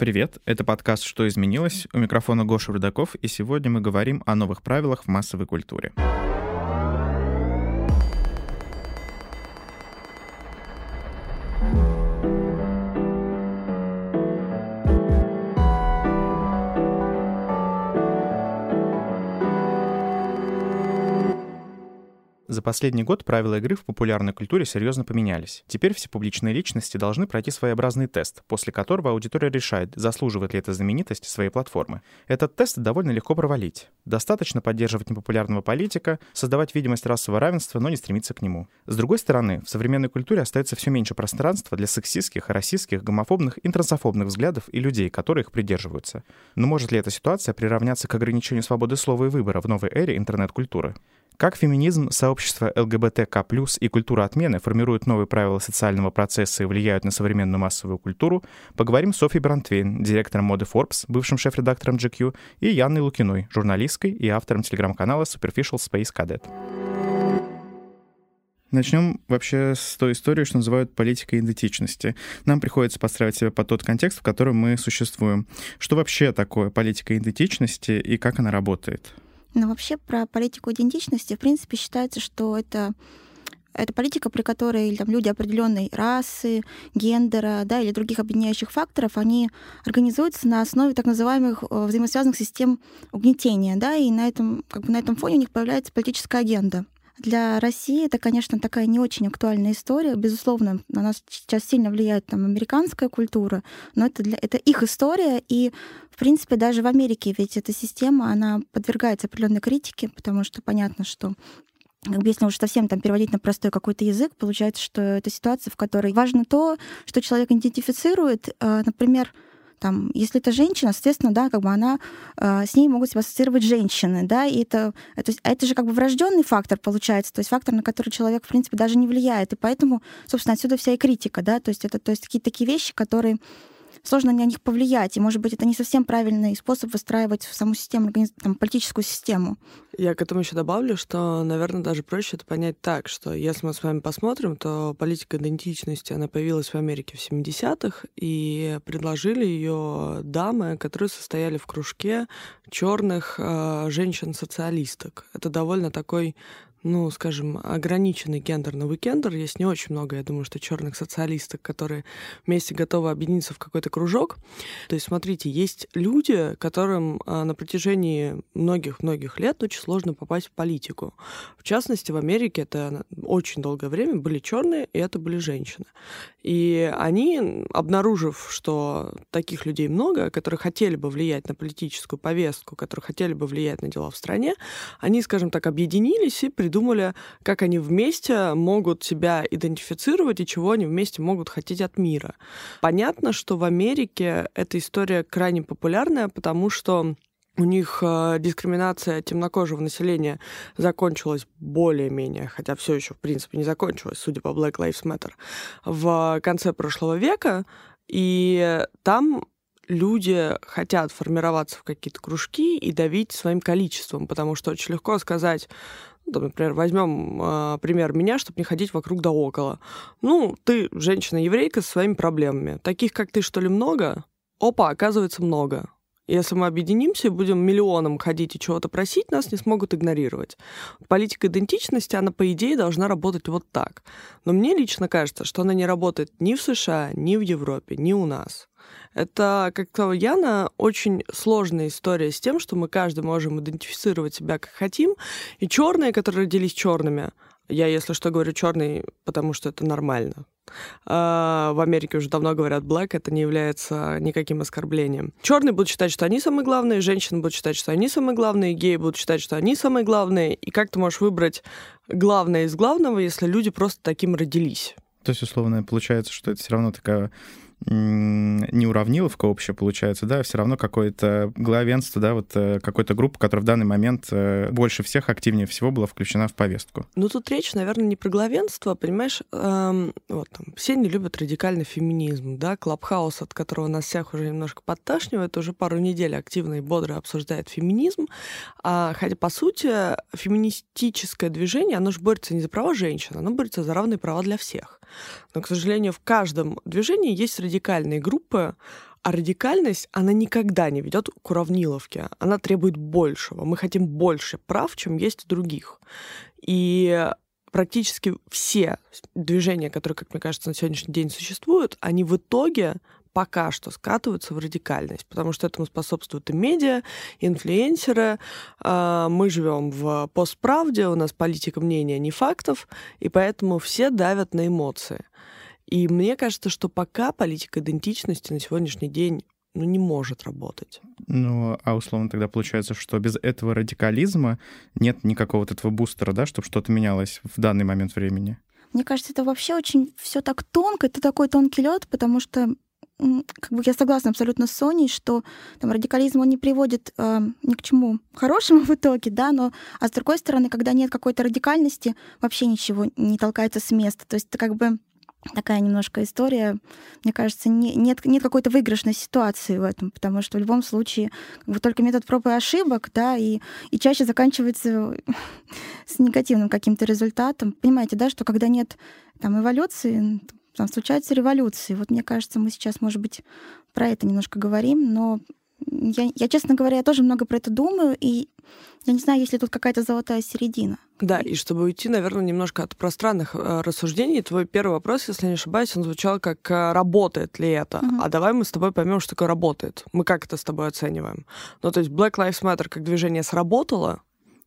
Привет, это подкаст «Что изменилось?» У микрофона Гоша Рудаков, и сегодня мы говорим о новых правилах в массовой культуре. За последний год правила игры в популярной культуре серьезно поменялись. Теперь все публичные личности должны пройти своеобразный тест, после которого аудитория решает, заслуживает ли эта знаменитость своей платформы. Этот тест довольно легко провалить. Достаточно поддерживать непопулярного политика, создавать видимость расового равенства, но не стремиться к нему. С другой стороны, в современной культуре остается все меньше пространства для сексистских, расистских, гомофобных и трансофобных взглядов и людей, которые их придерживаются. Но может ли эта ситуация приравняться к ограничению свободы слова и выбора в новой эре интернет-культуры? Как феминизм, сообщество ЛГБТК+, и культура отмены формируют новые правила социального процесса и влияют на современную массовую культуру, поговорим с Софьей Брантвейн, директором моды Forbes, бывшим шеф-редактором GQ, и Яной Лукиной, журналисткой и автором телеграм-канала Superficial Space Cadet. Начнем вообще с той истории, что называют политикой идентичности. Нам приходится подстраивать себя под тот контекст, в котором мы существуем. Что вообще такое политика идентичности и как она работает? Но вообще про политику идентичности, в принципе, считается, что это это политика, при которой там, люди определенной расы, гендера да, или других объединяющих факторов, они организуются на основе так называемых э, взаимосвязанных систем угнетения, да, и на этом, как бы на этом фоне у них появляется политическая агенда. Для России это, конечно, такая не очень актуальная история. Безусловно, на нас сейчас сильно влияет там американская культура, но это, для, это их история, и, в принципе, даже в Америке ведь эта система, она подвергается определенной критике, потому что понятно, что как бы если уж совсем там переводить на простой какой-то язык, получается, что это ситуация, в которой важно то, что человек идентифицирует, э, например, там, если это женщина, соответственно, да, как бы она, э, с ней могут себя ассоциировать женщины, да, и это, это, это же как бы врожденный фактор получается, то есть фактор, на который человек, в принципе, даже не влияет, и поэтому, собственно, отсюда вся и критика, да, то есть это, то есть какие-то такие вещи, которые сложно на них повлиять. И, может быть, это не совсем правильный способ выстраивать саму систему, там, политическую систему. Я к этому еще добавлю, что, наверное, даже проще это понять так, что если мы с вами посмотрим, то политика идентичности, она появилась в Америке в 70-х, и предложили ее дамы, которые состояли в кружке черных э, женщин-социалисток. Это довольно такой ну, скажем, ограниченный гендер на уикендер. Есть не очень много, я думаю, что черных социалисток, которые вместе готовы объединиться в какой-то кружок. То есть, смотрите, есть люди, которым а, на протяжении многих-многих лет очень сложно попасть в политику. В частности, в Америке это очень долгое время были черные, и это были женщины. И они, обнаружив, что таких людей много, которые хотели бы влиять на политическую повестку, которые хотели бы влиять на дела в стране, они, скажем так, объединились и как они вместе могут себя идентифицировать и чего они вместе могут хотеть от мира. Понятно, что в Америке эта история крайне популярная, потому что у них э, дискриминация темнокожего населения закончилась более-менее, хотя все еще, в принципе, не закончилась, судя по Black Lives Matter, в конце прошлого века. И там люди хотят формироваться в какие-то кружки и давить своим количеством, потому что очень легко сказать, ну, например, возьмем э, пример меня, чтобы не ходить вокруг да около. Ну, ты женщина-еврейка со своими проблемами. Таких, как ты, что ли, много? Опа, оказывается, много. Если мы объединимся и будем миллионом ходить и чего-то просить, нас не смогут игнорировать. Политика идентичности, она, по идее, должна работать вот так. Но мне лично кажется, что она не работает ни в США, ни в Европе, ни у нас. Это, как сказала Яна, очень сложная история с тем, что мы каждый можем идентифицировать себя как хотим. И черные, которые родились черными, я, если что, говорю черный, потому что это нормально. А, в Америке уже давно говорят black, это не является никаким оскорблением. Черные будут считать, что они самые главные, женщины будут считать, что они самые главные, геи будут считать, что они самые главные. И как ты можешь выбрать главное из главного, если люди просто таким родились? То есть, условно, получается, что это все равно такая не уравниловка общая получается, да, все равно какое-то главенство, да, вот э, какой-то группа, которая в данный момент э, больше всех, активнее всего была включена в повестку. Ну, тут речь, наверное, не про главенство, понимаешь, эм, вот там, все не любят радикальный феминизм, да, Клабхаус, от которого нас всех уже немножко подташнивает, уже пару недель активно и бодро обсуждает феминизм, а, хотя, по сути, феминистическое движение, оно же борется не за права женщин, оно борется за равные права для всех. Но, к сожалению, в каждом движении есть радикальные группы, А радикальность, она никогда не ведет к уравниловке. Она требует большего. Мы хотим больше прав, чем есть у других. И практически все движения, которые, как мне кажется, на сегодняшний день существуют, они в итоге пока что скатываются в радикальность, потому что этому способствуют и медиа, и инфлюенсеры. А, мы живем в постправде, у нас политика мнения, не фактов, и поэтому все давят на эмоции. И мне кажется, что пока политика идентичности на сегодняшний день ну, не может работать. Ну, а условно тогда получается, что без этого радикализма нет никакого вот этого бустера, да, чтобы что-то менялось в данный момент времени? Мне кажется, это вообще очень все так тонко, это такой тонкий лед, потому что как бы я согласна абсолютно с Соней, что там радикализм он не приводит э, ни к чему хорошему в итоге, да, но а с другой стороны, когда нет какой-то радикальности, вообще ничего не толкается с места. То есть это как бы такая немножко история. Мне кажется, не, нет, нет какой-то выигрышной ситуации в этом, потому что в любом случае как бы только метод проб и ошибок, да, и, и чаще заканчивается с негативным каким-то результатом. Понимаете, да, что когда нет там эволюции, там случаются революции. Вот мне кажется, мы сейчас, может быть, про это немножко говорим, но я, я, честно говоря, я тоже много про это думаю, и я не знаю, есть ли тут какая-то золотая середина. Да, и чтобы уйти, наверное, немножко от пространных э, рассуждений, твой первый вопрос, если не ошибаюсь, он звучал как э, «работает ли это?». Угу. А давай мы с тобой поймем, что такое «работает». Мы как это с тобой оцениваем? Ну, то есть Black Lives Matter как движение сработало,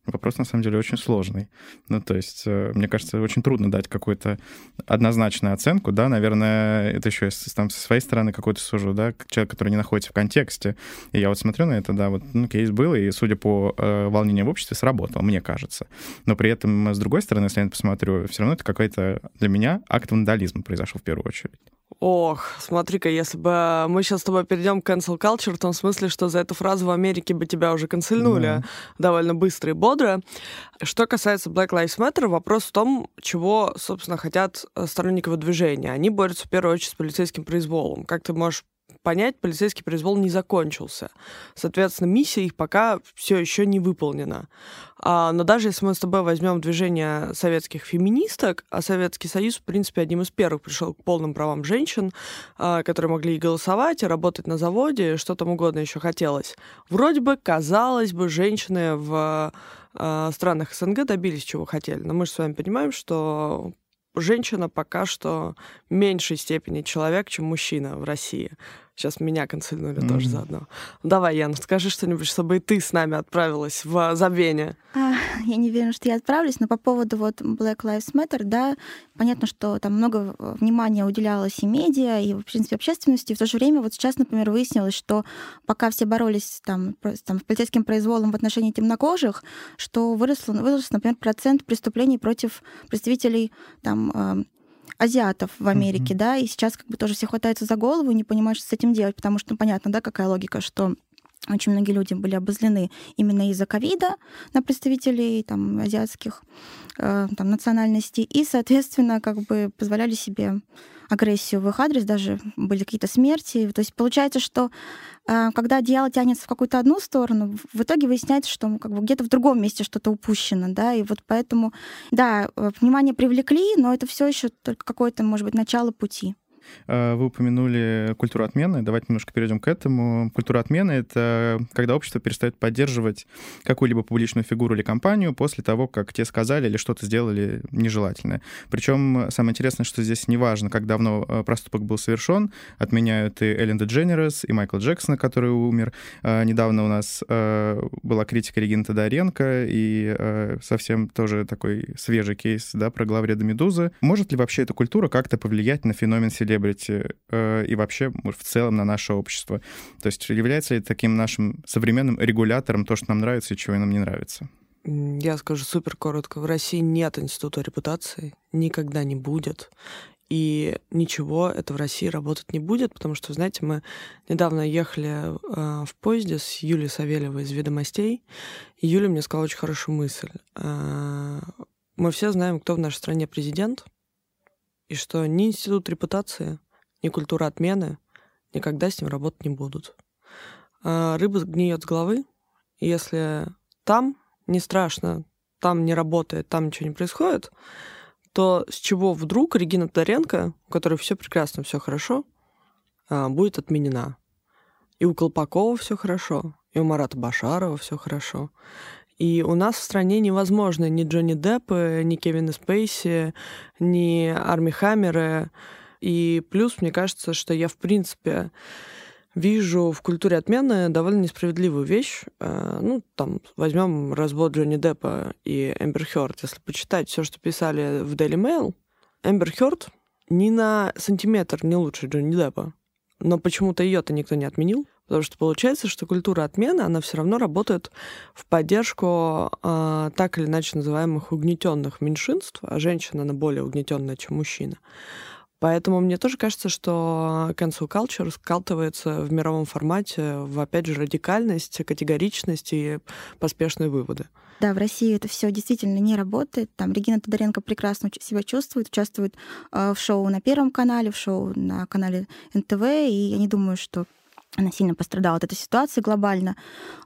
Вопрос, на самом деле, очень сложный. Ну, то есть, э, мне кажется, очень трудно дать какую-то однозначную оценку, да, наверное, это еще там со своей стороны какой-то сужу, да, человек, который не находится в контексте. И я вот смотрю на это, да, вот, ну, кейс был, и, судя по э, волнению в обществе, сработал, мне кажется. Но при этом, с другой стороны, если я посмотрю, все равно это какой-то для меня акт вандализма произошел в первую очередь. Ох, смотри-ка, если бы мы сейчас с тобой перейдем к cancel culture, в том смысле, что за эту фразу в Америке бы тебя уже канцельнули да. довольно быстро и бодро. Что касается Black Lives Matter, вопрос в том, чего, собственно, хотят сторонники движения. Они борются в первую очередь с полицейским произволом. Как ты можешь понять, полицейский произвол не закончился. Соответственно, миссия их пока все еще не выполнена. А, но даже если мы с тобой возьмем движение советских феминисток, а Советский Союз, в принципе, одним из первых пришел к полным правам женщин, а, которые могли и голосовать, и работать на заводе, что там угодно еще хотелось. Вроде бы, казалось бы, женщины в а, странах СНГ добились чего хотели. Но мы же с вами понимаем, что женщина пока что в меньшей степени человек, чем мужчина в России. Сейчас меня канцельнули mm-hmm. тоже заодно. Давай, Ян, скажи что-нибудь, чтобы и ты с нами отправилась в забвение. А, я не уверена, что я отправлюсь, но по поводу вот Black Lives Matter, да, понятно, что там много внимания уделялось и медиа, и, в принципе, общественности. И в то же время вот сейчас, например, выяснилось, что пока все боролись там, там, с полицейским произволом в отношении темнокожих, что выросло, вырос, например, процент преступлений против представителей там, азиатов в Америке, mm-hmm. да, и сейчас как бы тоже все хватаются за голову и не понимают, что с этим делать, потому что, ну, понятно, да, какая логика, что очень многие люди были обозлены именно из-за ковида на представителей там, азиатских э, там, национальностей, и, соответственно, как бы позволяли себе агрессию в их адрес, даже были какие-то смерти. То есть получается, что э, когда одеяло тянется в какую-то одну сторону, в итоге выясняется, что как бы где-то в другом месте что-то упущено, да, и вот поэтому, да, э, внимание привлекли, но это все еще только какое-то, может быть, начало пути. Э, вы упомянули культуру отмены. Давайте немножко перейдем к этому. Культура отмены — это когда общество перестает поддерживать какую-либо публичную фигуру или компанию после того, как те сказали или что-то сделали нежелательное. Причем самое интересное, что здесь неважно, как давно э, проступок был совершен, отменяют и Эллен Дедженерес, и Майкла Джексона, который умер. Э, недавно у нас была критика Регины Тодоренко, и совсем тоже такой свежий кейс да, про главреда «Медузы». Может ли вообще эта культура как-то повлиять на феномен селебрити селебрити э, и вообще в целом на наше общество. То есть является ли таким нашим современным регулятором то, что нам нравится и чего нам не нравится? Я скажу супер коротко. В России нет института репутации, никогда не будет. И ничего это в России работать не будет, потому что, знаете, мы недавно ехали э, в поезде с Юлией Савельевой из «Ведомостей», и Юля мне сказала очень хорошую мысль. Э, мы все знаем, кто в нашей стране президент, и что ни институт репутации, ни культура отмены никогда с ним работать не будут. А рыба гниет с головы, и если там не страшно, там не работает, там ничего не происходит, то с чего вдруг Регина Тодоренко, у которой все прекрасно, все хорошо, а, будет отменена? И у Колпакова все хорошо, и у Марата Башарова все хорошо. И у нас в стране невозможно ни Джонни Деппы, ни Кевина Спейси, ни Арми Хаммеры. И плюс, мне кажется, что я, в принципе, вижу в культуре отмены довольно несправедливую вещь. Э, ну, там, возьмем развод Джонни Деппа и Эмбер Хёрд. Если почитать все, что писали в Daily Mail, Эмбер Хёрд ни на сантиметр не лучше Джонни Деппа. Но почему-то ее-то никто не отменил. Потому что получается, что культура отмены, она все равно работает в поддержку э, так или иначе называемых угнетенных меньшинств, а женщина, она более угнетенная, чем мужчина. Поэтому мне тоже кажется, что cancel culture скалтывается в мировом формате в, опять же, радикальность, категоричность и поспешные выводы. Да, в России это все действительно не работает. Там Регина Тодоренко прекрасно себя чувствует, участвует э, в шоу на Первом канале, в шоу на канале НТВ, и я не думаю, что она сильно пострадала от этой ситуации глобально.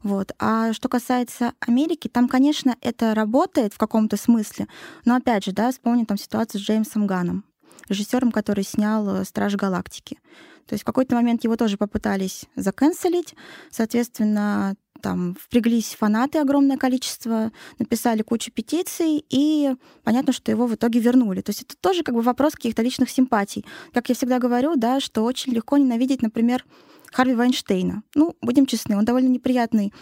Вот. А что касается Америки, там, конечно, это работает в каком-то смысле, но опять же, да, вспомним там ситуацию с Джеймсом Ганом, режиссером, который снял э, «Страж галактики». То есть в какой-то момент его тоже попытались заканцелить, соответственно, там впряглись фанаты огромное количество, написали кучу петиций, и понятно, что его в итоге вернули. То есть это тоже как бы вопрос каких-то личных симпатий. Как я всегда говорю, да, что очень легко ненавидеть, например, Харви Вайнштейна. Ну, будем честны, он довольно неприятный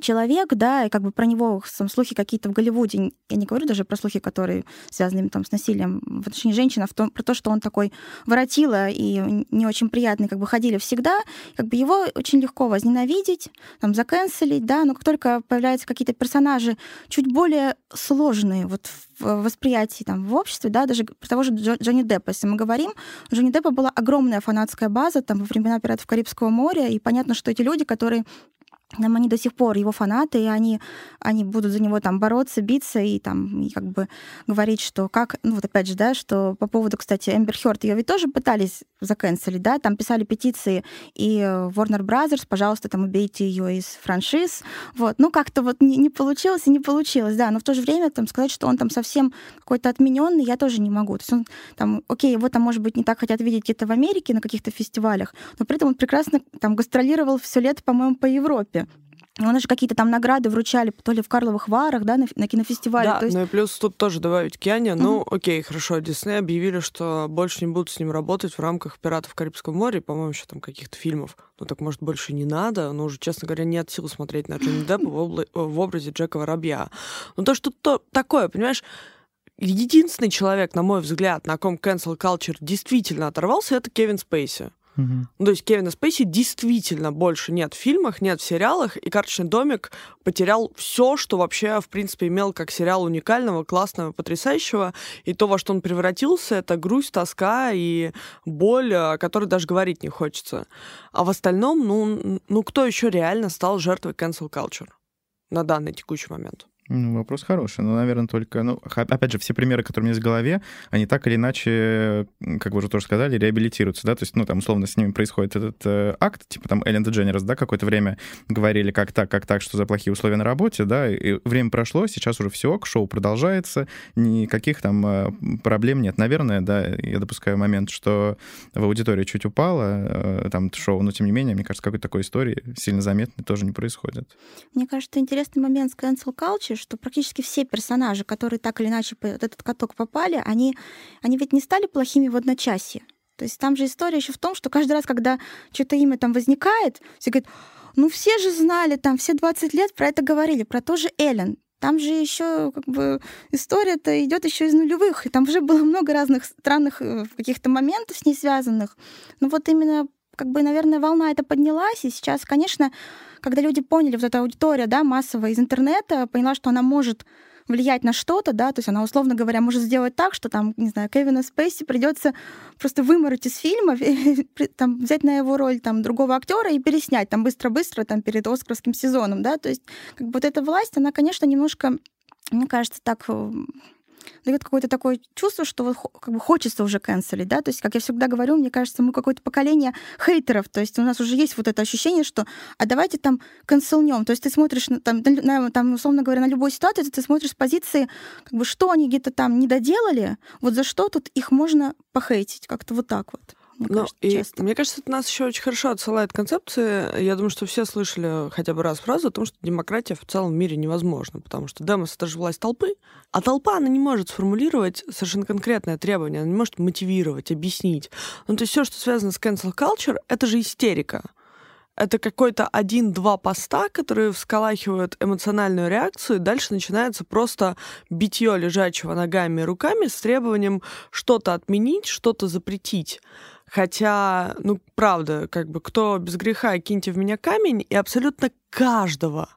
человек, да, и как бы про него сам слухи какие-то в Голливуде, я не говорю даже про слухи, которые связаны там с насилием в отношении женщин, а в том, про то, что он такой воротила и не очень приятный, как бы ходили всегда, как бы его очень легко возненавидеть, там, заканцелить, да, но как только появляются какие-то персонажи чуть более сложные вот в восприятии там в обществе, да, даже про того же Джонни Деппа, если мы говорим, у Джонни Деппа была огромная фанатская база там во времена «Пиратов Карибского моря», и понятно, что эти люди, которые там они до сих пор его фанаты, и они, они будут за него там бороться, биться и там и как бы говорить, что как, ну вот опять же, да, что по поводу, кстати, Эмбер Хёрд, ее ведь тоже пытались заканцелить, да, там писали петиции и Warner Brothers, пожалуйста, там убейте ее из франшиз, вот, ну как-то вот не, не получилось и не получилось, да, но в то же время там сказать, что он там совсем какой-то отмененный, я тоже не могу, то есть он там, окей, его там, может быть, не так хотят видеть где-то в Америке на каких-то фестивалях, но при этом он прекрасно там гастролировал все лето, по-моему, по Европе. У нас же какие-то там награды вручали, то ли в Карловых Варах, да, на, на кинофестивале. Да, то есть... ну и плюс тут тоже добавить Киане. Mm-hmm. Ну, окей, хорошо, Дисней объявили, что больше не будут с ним работать в рамках «Пиратов Карибского моря», по-моему, еще там каких-то фильмов. Ну так, может, больше не надо, но уже, честно говоря, нет сил смотреть на Джонни Деппа в, обла- в образе Джека Воробья. Ну то, что то такое, понимаешь, единственный человек, на мой взгляд, на ком cancel culture действительно оторвался, это Кевин Спейси. Угу. То есть Кевина Спейси действительно больше нет в фильмах, нет в сериалах, и «Карточный домик» потерял все, что вообще, в принципе, имел как сериал уникального, классного, потрясающего. И то, во что он превратился, это грусть, тоска и боль, о которой даже говорить не хочется. А в остальном, ну, ну кто еще реально стал жертвой cancel culture на данный текущий момент? Ну, вопрос хороший. Но, наверное, только... Ну, опять же, все примеры, которые у меня есть в голове, они так или иначе, как вы уже тоже сказали, реабилитируются, да? То есть, ну, там, условно, с ними происходит этот э, акт, типа там Эллен Дженнерс, да, какое-то время говорили, как так, как так, что за плохие условия на работе, да, и время прошло, сейчас уже все, шоу продолжается, никаких там э, проблем нет. Наверное, да, я допускаю момент, что в аудитории чуть упало, э, там, шоу, но, тем не менее, мне кажется, какой-то такой истории сильно заметной тоже не происходит. Мне кажется, интересный момент с cancel culture, случае, что практически все персонажи, которые так или иначе под этот каток попали, они, они ведь не стали плохими в одночасье. То есть там же история еще в том, что каждый раз, когда что-то имя там возникает, все говорят, ну все же знали, там все 20 лет про это говорили, про то же Эллен. Там же еще как бы история-то идет еще из нулевых, и там уже было много разных странных э, каких-то моментов с ней связанных. Ну вот именно как бы, наверное, волна это поднялась, и сейчас, конечно, когда люди поняли, вот эта аудитория, да, массовая из интернета, поняла, что она может влиять на что-то, да, то есть она, условно говоря, может сделать так, что там, не знаю, Кевина Спейси придется просто вымороть из фильма, там, взять на его роль там другого актера и переснять там быстро-быстро там перед Оскаровским сезоном, да, то есть как бы вот эта власть, она, конечно, немножко мне кажется, так э, дает какое-то такое чувство, что вот как бы хочется уже канцелить, да, то есть, как я всегда говорю, мне кажется, мы какое-то поколение хейтеров, то есть у нас уже есть вот это ощущение, что а давайте там канцелнем, то есть ты смотришь на, там, на, там, условно говоря, на любую ситуацию, ты смотришь с позиции, как бы, что они где-то там не доделали, вот за что тут их можно похейтить, как-то вот так вот. Мне Ну, кажется, и часто. мне кажется, это нас еще очень хорошо отсылает концепции. Я думаю, что все слышали хотя бы раз фразу о том, что демократия в целом мире невозможна, потому что демос — это же власть толпы, а толпа, она не может сформулировать совершенно конкретное требование, она не может мотивировать, объяснить. Ну, то есть все, что связано с cancel culture, это же истерика. Это какой-то один-два поста, которые всколахивают эмоциональную реакцию, и дальше начинается просто битье лежачего ногами и руками с требованием что-то отменить, что-то запретить. Хотя, ну, правда, как бы кто без греха, киньте в меня камень, и абсолютно каждого,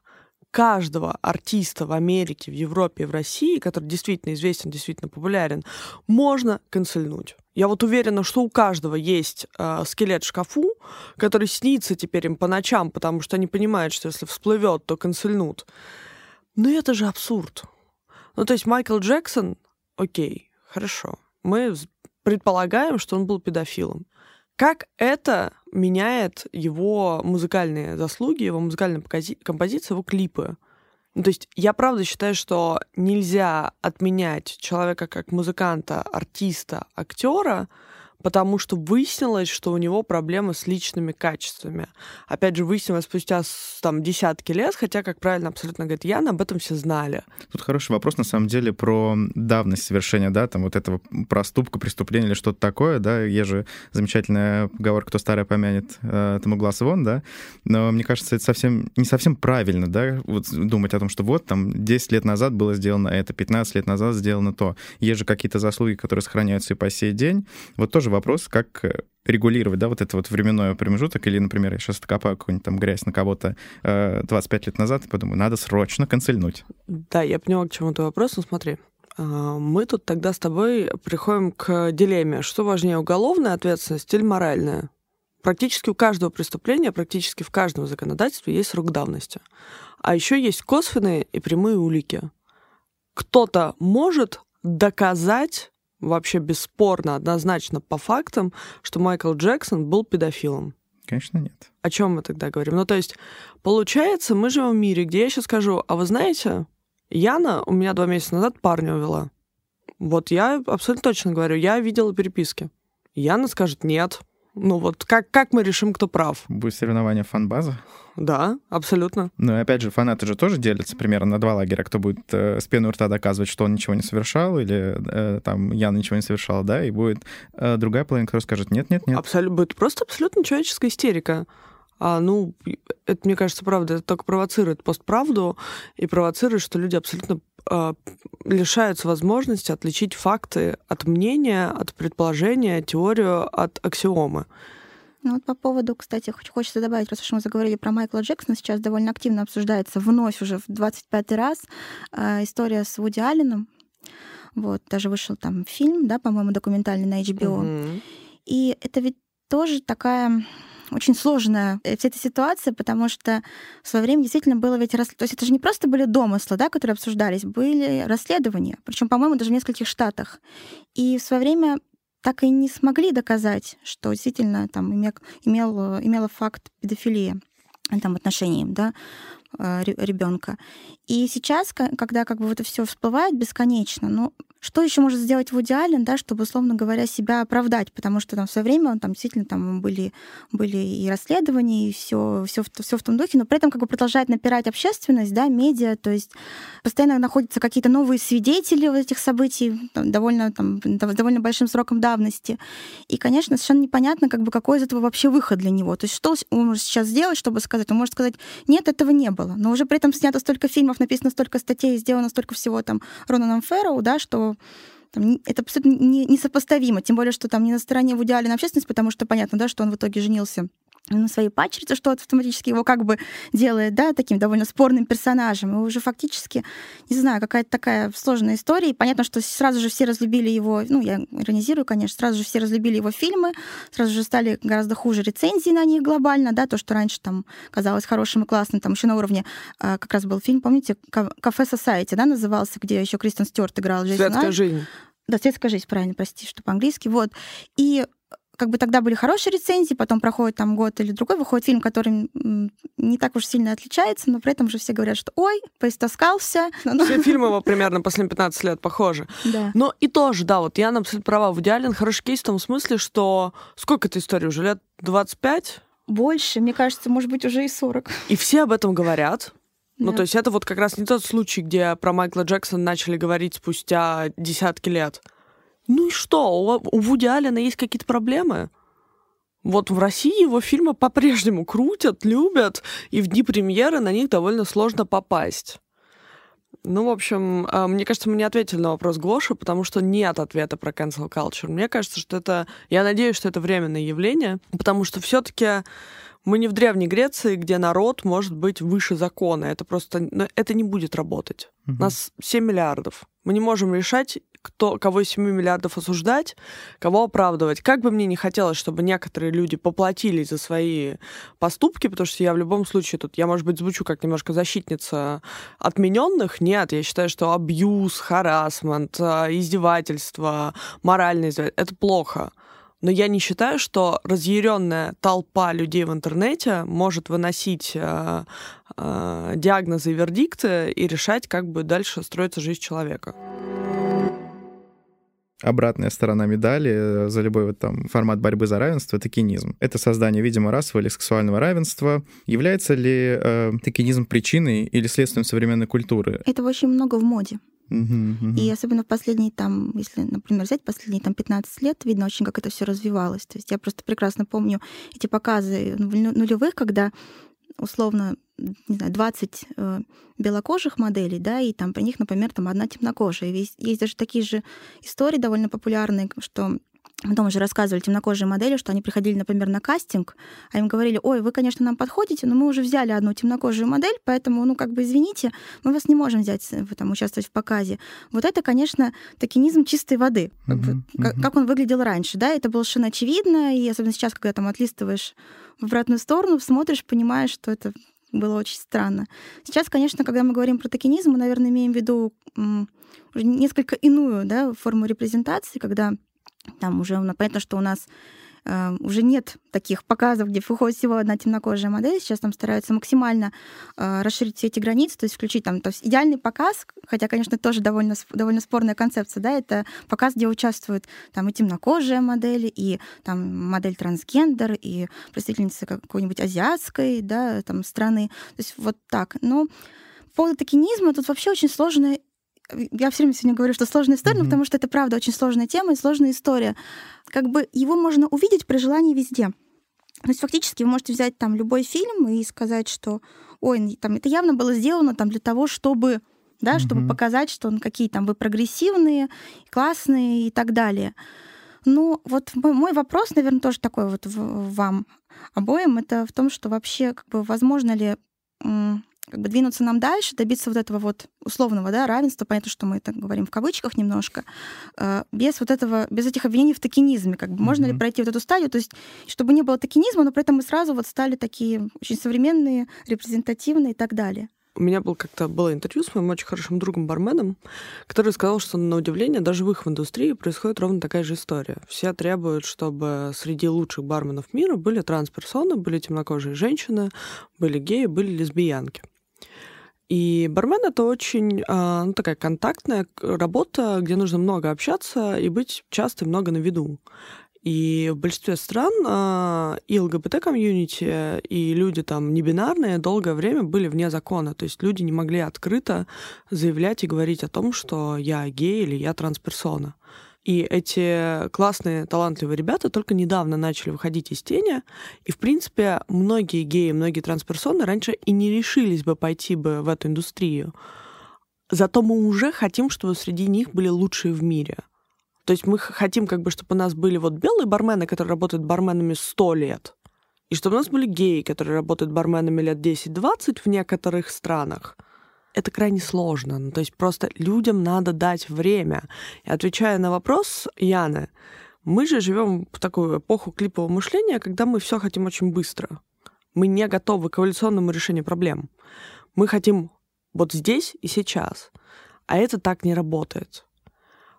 каждого артиста в Америке, в Европе, в России, который действительно известен, действительно популярен, можно канцельнуть. Я вот уверена, что у каждого есть э, скелет в шкафу, который снится теперь им по ночам, потому что они понимают, что если всплывет, то канцельнут. Но это же абсурд. Ну, то есть Майкл Джексон, окей, хорошо. Мы предполагаем, что он был педофилом. Как это меняет его музыкальные заслуги, его музыкальные композиции, его клипы? Ну, то есть я правда считаю, что нельзя отменять человека как музыканта, артиста, актера, потому что выяснилось, что у него проблемы с личными качествами. Опять же, выяснилось спустя там, десятки лет, хотя, как правильно абсолютно говорит Яна, об этом все знали. Тут хороший вопрос, на самом деле, про давность совершения, да, там вот этого проступка, преступления или что-то такое, да, есть же замечательная поговорка «кто старое помянет, э, тому глаз вон», да, но мне кажется, это совсем, не совсем правильно, да, вот думать о том, что вот там 10 лет назад было сделано это, 15 лет назад сделано то. Есть же какие-то заслуги, которые сохраняются и по сей день. Вот тоже вопрос, как э, регулировать, да, вот это вот временной промежуток, или, например, я сейчас копаю какую-нибудь там грязь на кого-то э, 25 лет назад и подумаю, надо срочно канцельнуть. Да, я поняла, к чему ты вопрос. Ну, смотри, а, мы тут тогда с тобой приходим к дилемме, что важнее, уголовная ответственность или моральная? Практически у каждого преступления, практически в каждом законодательстве есть срок давности. А еще есть косвенные и прямые улики. Кто-то может доказать вообще бесспорно, однозначно по фактам, что Майкл Джексон был педофилом. Конечно, нет. О чем мы тогда говорим? Ну, то есть, получается, мы живем в мире, где я сейчас скажу, а вы знаете, Яна у меня два месяца назад парня увела. Вот я абсолютно точно говорю, я видела переписки. Яна скажет нет. Ну вот как, как мы решим, кто прав? Будет соревнование фан-база. Да, абсолютно. Ну и опять же, фанаты же тоже делятся примерно на два лагеря. Кто будет э, с рта доказывать, что он ничего не совершал, или э, там Яна ничего не совершала, да, и будет э, другая половина, которая скажет нет-нет-нет. Абсолютно, будет просто абсолютно человеческая истерика. А, ну, это, мне кажется, правда, это только провоцирует постправду и провоцирует, что люди абсолютно э, лишаются возможности отличить факты от мнения, от предположения, теорию от аксиомы. Ну вот по поводу, кстати, хоч- хочется добавить, раз уж мы заговорили про Майкла Джексона, сейчас довольно активно обсуждается вновь уже в 25-й раз э, история с Вуди Алленом. Вот, даже вышел там фильм, да, по-моему, документальный на HBO. Мгм. И это ведь тоже такая очень сложная э, вся эта ситуация, потому что в свое время действительно было ведь... рас- То есть это же не просто были домыслы, да, которые обсуждались, были расследования, причем, по-моему, даже в нескольких штатах. И в свое время так и не смогли доказать, что действительно там име- имел, э, имела факт педофилии э, там, отношении да, ребенка. И сейчас, когда как бы это все всплывает бесконечно, ну, что еще может сделать Вуди Аллен, да, чтобы, условно говоря, себя оправдать, потому что там в свое время он там действительно там были, были и расследования, и все, все, все в том духе, но при этом как бы продолжает напирать общественность, да, медиа, то есть постоянно находятся какие-то новые свидетели вот этих событий, там, довольно, там, довольно большим сроком давности. И, конечно, совершенно непонятно, как бы, какой из этого вообще выход для него. То есть что он может сейчас сделать, чтобы сказать? Он может сказать, нет, этого не было. Но уже при этом снято столько фильмов, написано столько статей, сделано столько всего там Ронаном Фэрроу, да, что там, это абсолютно не- несопоставимо. Тем более, что там не на стороне Вуди Аллена общественность, потому что понятно, да, что он в итоге женился на своей падчерице, что автоматически его как бы делает, да, таким довольно спорным персонажем. И уже фактически, не знаю, какая-то такая сложная история. И понятно, что сразу же все разлюбили его, ну, я иронизирую, конечно, сразу же все разлюбили его фильмы, сразу же стали гораздо хуже рецензии на них глобально, да, то, что раньше там казалось хорошим и классным, там еще на уровне а, как раз был фильм, помните, «Ка- «Кафе Society», да, назывался, где еще Кристен Стюарт играл Светская жизнь. да, светская жизнь, правильно, прости, что по-английски. Вот. И как бы тогда были хорошие рецензии, потом проходит там год или другой, выходит фильм, который не так уж сильно отличается, но при этом же все говорят, что ой, поистоскался. Все фильмы его примерно последние 15 лет похожи. Да. Но и тоже, да, вот я абсолютно права. В идеален хороший кейс в том смысле, что сколько этой истории уже? Лет 25? Больше, мне кажется, может быть, уже и 40. И все об этом говорят. Ну, то есть это вот как раз не тот случай, где про Майкла Джексона начали говорить спустя десятки лет. Ну и что? У, у Вуди Аллена есть какие-то проблемы? Вот в России его фильмы по-прежнему крутят, любят, и в дни премьеры на них довольно сложно попасть. Ну, в общем, а, мне кажется, мы не ответили на вопрос Гоши, потому что нет ответа про cancel culture. Мне кажется, что это... Я надеюсь, что это временное явление, потому что все таки мы не в Древней Греции, где народ может быть выше закона. Это просто... Ну, это не будет работать. Угу. Нас 7 миллиардов. Мы не можем решать кто, кого из 7 миллиардов осуждать, кого оправдывать. Как бы мне не хотелось, чтобы некоторые люди поплатились за свои поступки, потому что я в любом случае тут, я, может быть, звучу как немножко защитница отмененных. Нет, я считаю, что абьюз, харасмент, а, издевательство, моральное издевательство — это плохо. Но я не считаю, что разъяренная толпа людей в интернете может выносить э, э, диагнозы и вердикты и решать, как бы дальше строится жизнь человека обратная сторона медали э, за любой вот там формат борьбы за равенство — это токенизм. Это создание, видимо, расового или сексуального равенства. Является ли э, токенизм причиной или следствием современной культуры? Это очень много в моде. Uh-huh, uh-huh. И особенно в последние, там, если, например, взять последние там, 15 лет, видно очень, как это все развивалось. То есть я просто прекрасно помню эти показы нулевых, когда условно не знаю, 20 э, белокожих моделей, да, и там при них, например, там одна темнокожая. Есть, есть даже такие же истории довольно популярные, что Потом уже рассказывали темнокожие модели, что они приходили, например, на кастинг, а им говорили, ой, вы, конечно, нам подходите, но мы уже взяли одну темнокожую модель, поэтому, ну, как бы, извините, мы вас не можем взять, э, там, участвовать в показе. Вот это, конечно, токенизм чистой воды, как, uh-huh, uh-huh. как он выглядел раньше, да, это было совершенно очевидно, и особенно сейчас, когда там отлистываешь в обратную сторону, смотришь, понимаешь, что это было очень странно. Сейчас, конечно, когда мы говорим про токенизм, мы, наверное, имеем в виду уже несколько иную да, форму репрезентации, когда там уже понятно, что у нас э, уже нет таких показов, где выходит всего одна темнокожая модель. Сейчас там стараются максимально э, расширить все эти границы, то есть включить там то есть идеальный показ, хотя, конечно, тоже довольно, довольно спорная концепция, да, это показ, где участвуют там и темнокожие модели, и там модель трансгендер, и представительница какой-нибудь азиатской, да, там страны. То есть вот так. Но по поводу токенизма тут вообще очень сложная я все время сегодня говорю, что сложная история, mm-hmm. потому что это правда очень сложная тема и сложная история. Как бы его можно увидеть при желании везде. То есть фактически вы можете взять там любой фильм и сказать, что ой, там это явно было сделано там для того, чтобы да, mm-hmm. чтобы показать, что ну, какие там вы прогрессивные, классные и так далее. Ну, вот мой вопрос, наверное, тоже такой вот вам обоим, это в том, что вообще как бы возможно ли как бы двинуться нам дальше, добиться вот этого вот условного да, равенства, понятно, что мы это говорим в кавычках немножко, э, без вот этого, без этих обвинений в токенизме, как бы mm-hmm. можно ли пройти вот эту стадию, то есть чтобы не было токенизма, но при этом мы сразу вот стали такие очень современные, репрезентативные и так далее у меня был как-то было интервью с моим очень хорошим другом барменом, который сказал, что на удивление даже в их индустрии происходит ровно такая же история. Все требуют, чтобы среди лучших барменов мира были трансперсоны, были темнокожие женщины, были геи, были лесбиянки. И бармен это очень а, ну, такая контактная работа, где нужно много общаться и быть часто и много на виду. И в большинстве стран э, и ЛГБТ-комьюнити, и люди там небинарные долгое время были вне закона. То есть люди не могли открыто заявлять и говорить о том, что я гей или я трансперсона. И эти классные, талантливые ребята только недавно начали выходить из тени. И, в принципе, многие геи, многие трансперсоны раньше и не решились бы пойти бы в эту индустрию. Зато мы уже хотим, чтобы среди них были лучшие в мире. То есть мы хотим, как бы, чтобы у нас были вот белые бармены, которые работают барменами сто лет, и чтобы у нас были геи, которые работают барменами лет 10-20 в некоторых странах. Это крайне сложно. Ну, то есть просто людям надо дать время. И отвечая на вопрос Яны, мы же живем в такую эпоху клипового мышления, когда мы все хотим очень быстро. Мы не готовы к эволюционному решению проблем. Мы хотим вот здесь и сейчас. А это так не работает.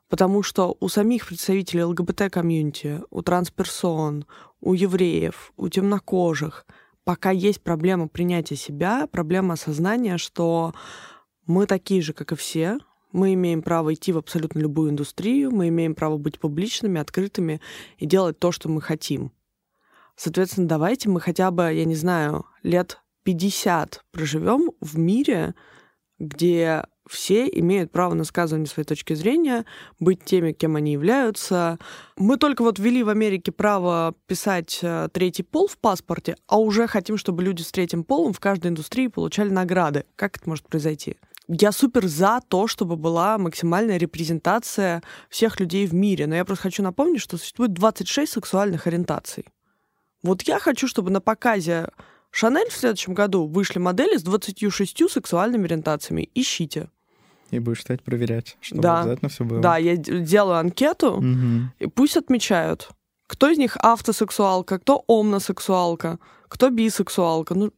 Потому что у самих представителей ЛГБТ-комьюнити, у трансперсон, у евреев, у темнокожих пока есть проблема принятия себя, проблема осознания, что мы такие же, как и все, мы имеем право идти в абсолютно любую индустрию, мы имеем право быть публичными, открытыми и делать то, что мы хотим. Соответственно, давайте мы хотя бы, я не знаю, лет 50 проживем в мире, где все имеют право на сказывание своей точки зрения, быть теми, кем они являются. Мы только вот ввели в Америке право писать э, третий пол в паспорте, а уже хотим, чтобы люди с третьим полом в каждой индустрии получали награды. Как это может произойти? Я супер за то, чтобы была максимальная репрезентация всех людей в мире, но я просто хочу напомнить, что существует 26 сексуальных ориентаций. Вот я хочу, чтобы на показе Шанель в следующем году вышли модели с 26 сексуальными ориентациями. Ищите. И будешь стать проверять, чтобы Да. обязательно все было. Да, я делаю анкету, Мгм. и пусть отмечают, кто из них автосексуалка, кто омносексуалка, кто бисексуалка. Ну,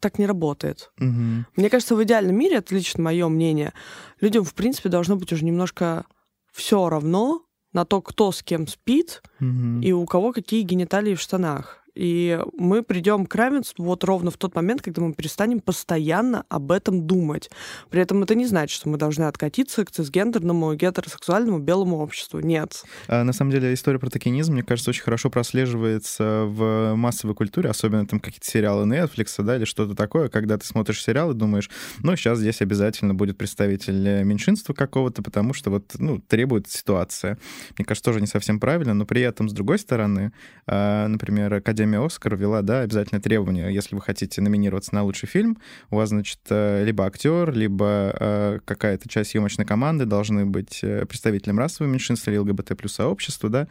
так не работает. Мгм. Мне кажется, в идеальном мире, это лично мое мнение, людям, в принципе, должно быть уже немножко все равно на то, кто с кем спит Мгм. и у кого какие гениталии в штанах. И мы придем к равенству вот ровно в тот момент, когда мы перестанем постоянно об этом думать. При этом это не значит, что мы должны откатиться к цисгендерному, гетеросексуальному белому обществу. Нет. А, На самом деле история про токенизм, мне кажется, очень хорошо прослеживается в массовой культуре, особенно там какие-то сериалы Netflix, да, или что-то такое, когда ты смотришь сериал и думаешь, ну, сейчас здесь обязательно будет представитель э, меньшинства какого-то, потому что вот, ну, требует ситуация. Мне кажется, тоже не совсем правильно, но при этом, с другой стороны, а, например, Академия Оскар ввела, да, обязательное требование, если вы хотите номинироваться на лучший фильм, у вас, значит, э, либо актер, либо э, какая-то часть съемочной команды должны быть э, представителем расового меньшинства или ЛГБТ плюс сообщества, да.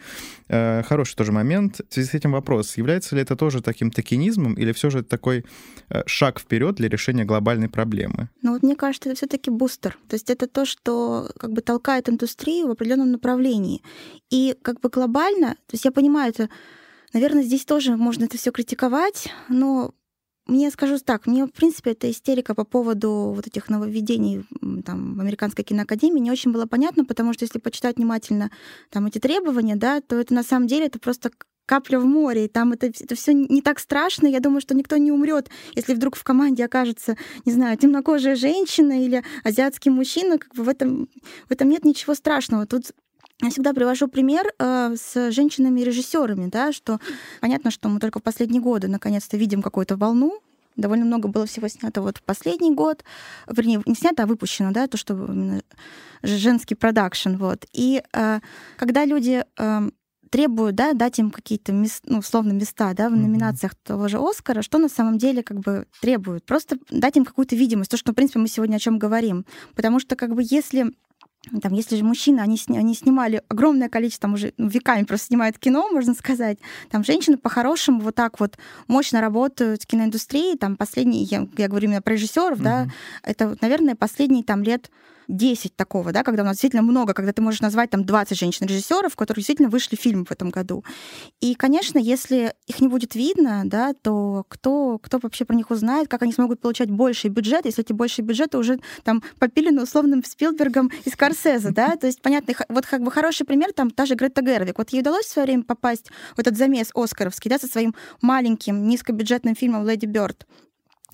Хороший тоже момент. В связи с этим вопрос, является ли это тоже таким токенизмом или все же это такой шаг вперед для решения глобальной проблемы? Но вот мне кажется, это все-таки бустер. То есть это то, что как бы толкает индустрию в определенном направлении. И как бы глобально, то есть я понимаю, это, наверное, здесь тоже можно это все критиковать, но мне скажу так, мне, в принципе, эта истерика по поводу вот этих нововведений там, в Американской киноакадемии не очень было понятно, потому что если почитать внимательно там эти требования, да, то это на самом деле это просто капля в море, и там это, это все не так страшно. Я думаю, что никто не умрет, если вдруг в команде окажется, не знаю, темнокожая женщина или азиатский мужчина. Как бы в этом, в этом нет ничего страшного. Тут я всегда привожу пример э, с женщинами-режиссерами, да, что понятно, что мы только в последние годы наконец-то видим какую-то волну. Довольно много было всего снято вот в последний год, вернее, не снято, а выпущено, да, то, что именно женский продакшн, вот. И э, когда люди э, требуют, да, дать им какие-то, мес- ну, условно, места, да, в номинациях того же Оскара, что на самом деле как бы требуют? Просто дать им какую-то видимость, то, что, в принципе, мы сегодня о чем говорим. Потому что как бы если там, если же мужчины, они, сни- они снимали огромное количество, там уже ну, веками просто снимают кино, можно сказать. Там женщины по-хорошему вот так вот мощно работают в киноиндустрии. Там последние, я, я говорю именно про режиссеров, да, Мгм. это, наверное, последние там лет 10 такого, да, когда у нас действительно много, когда ты можешь назвать там 20 женщин-режиссеров, которые действительно вышли фильмы в этом году. И, конечно, если их не будет видно, да, то кто, кто вообще про них узнает, как они смогут получать больший бюджет, если эти большие бюджеты уже там попилены условным Спилбергом и Скорсезе, да, то есть, понятно, вот как бы хороший пример, там та же Грета Гервик, вот ей удалось в свое время попасть в этот замес оскаровский, да, со своим маленьким низкобюджетным фильмом «Леди Бёрд»,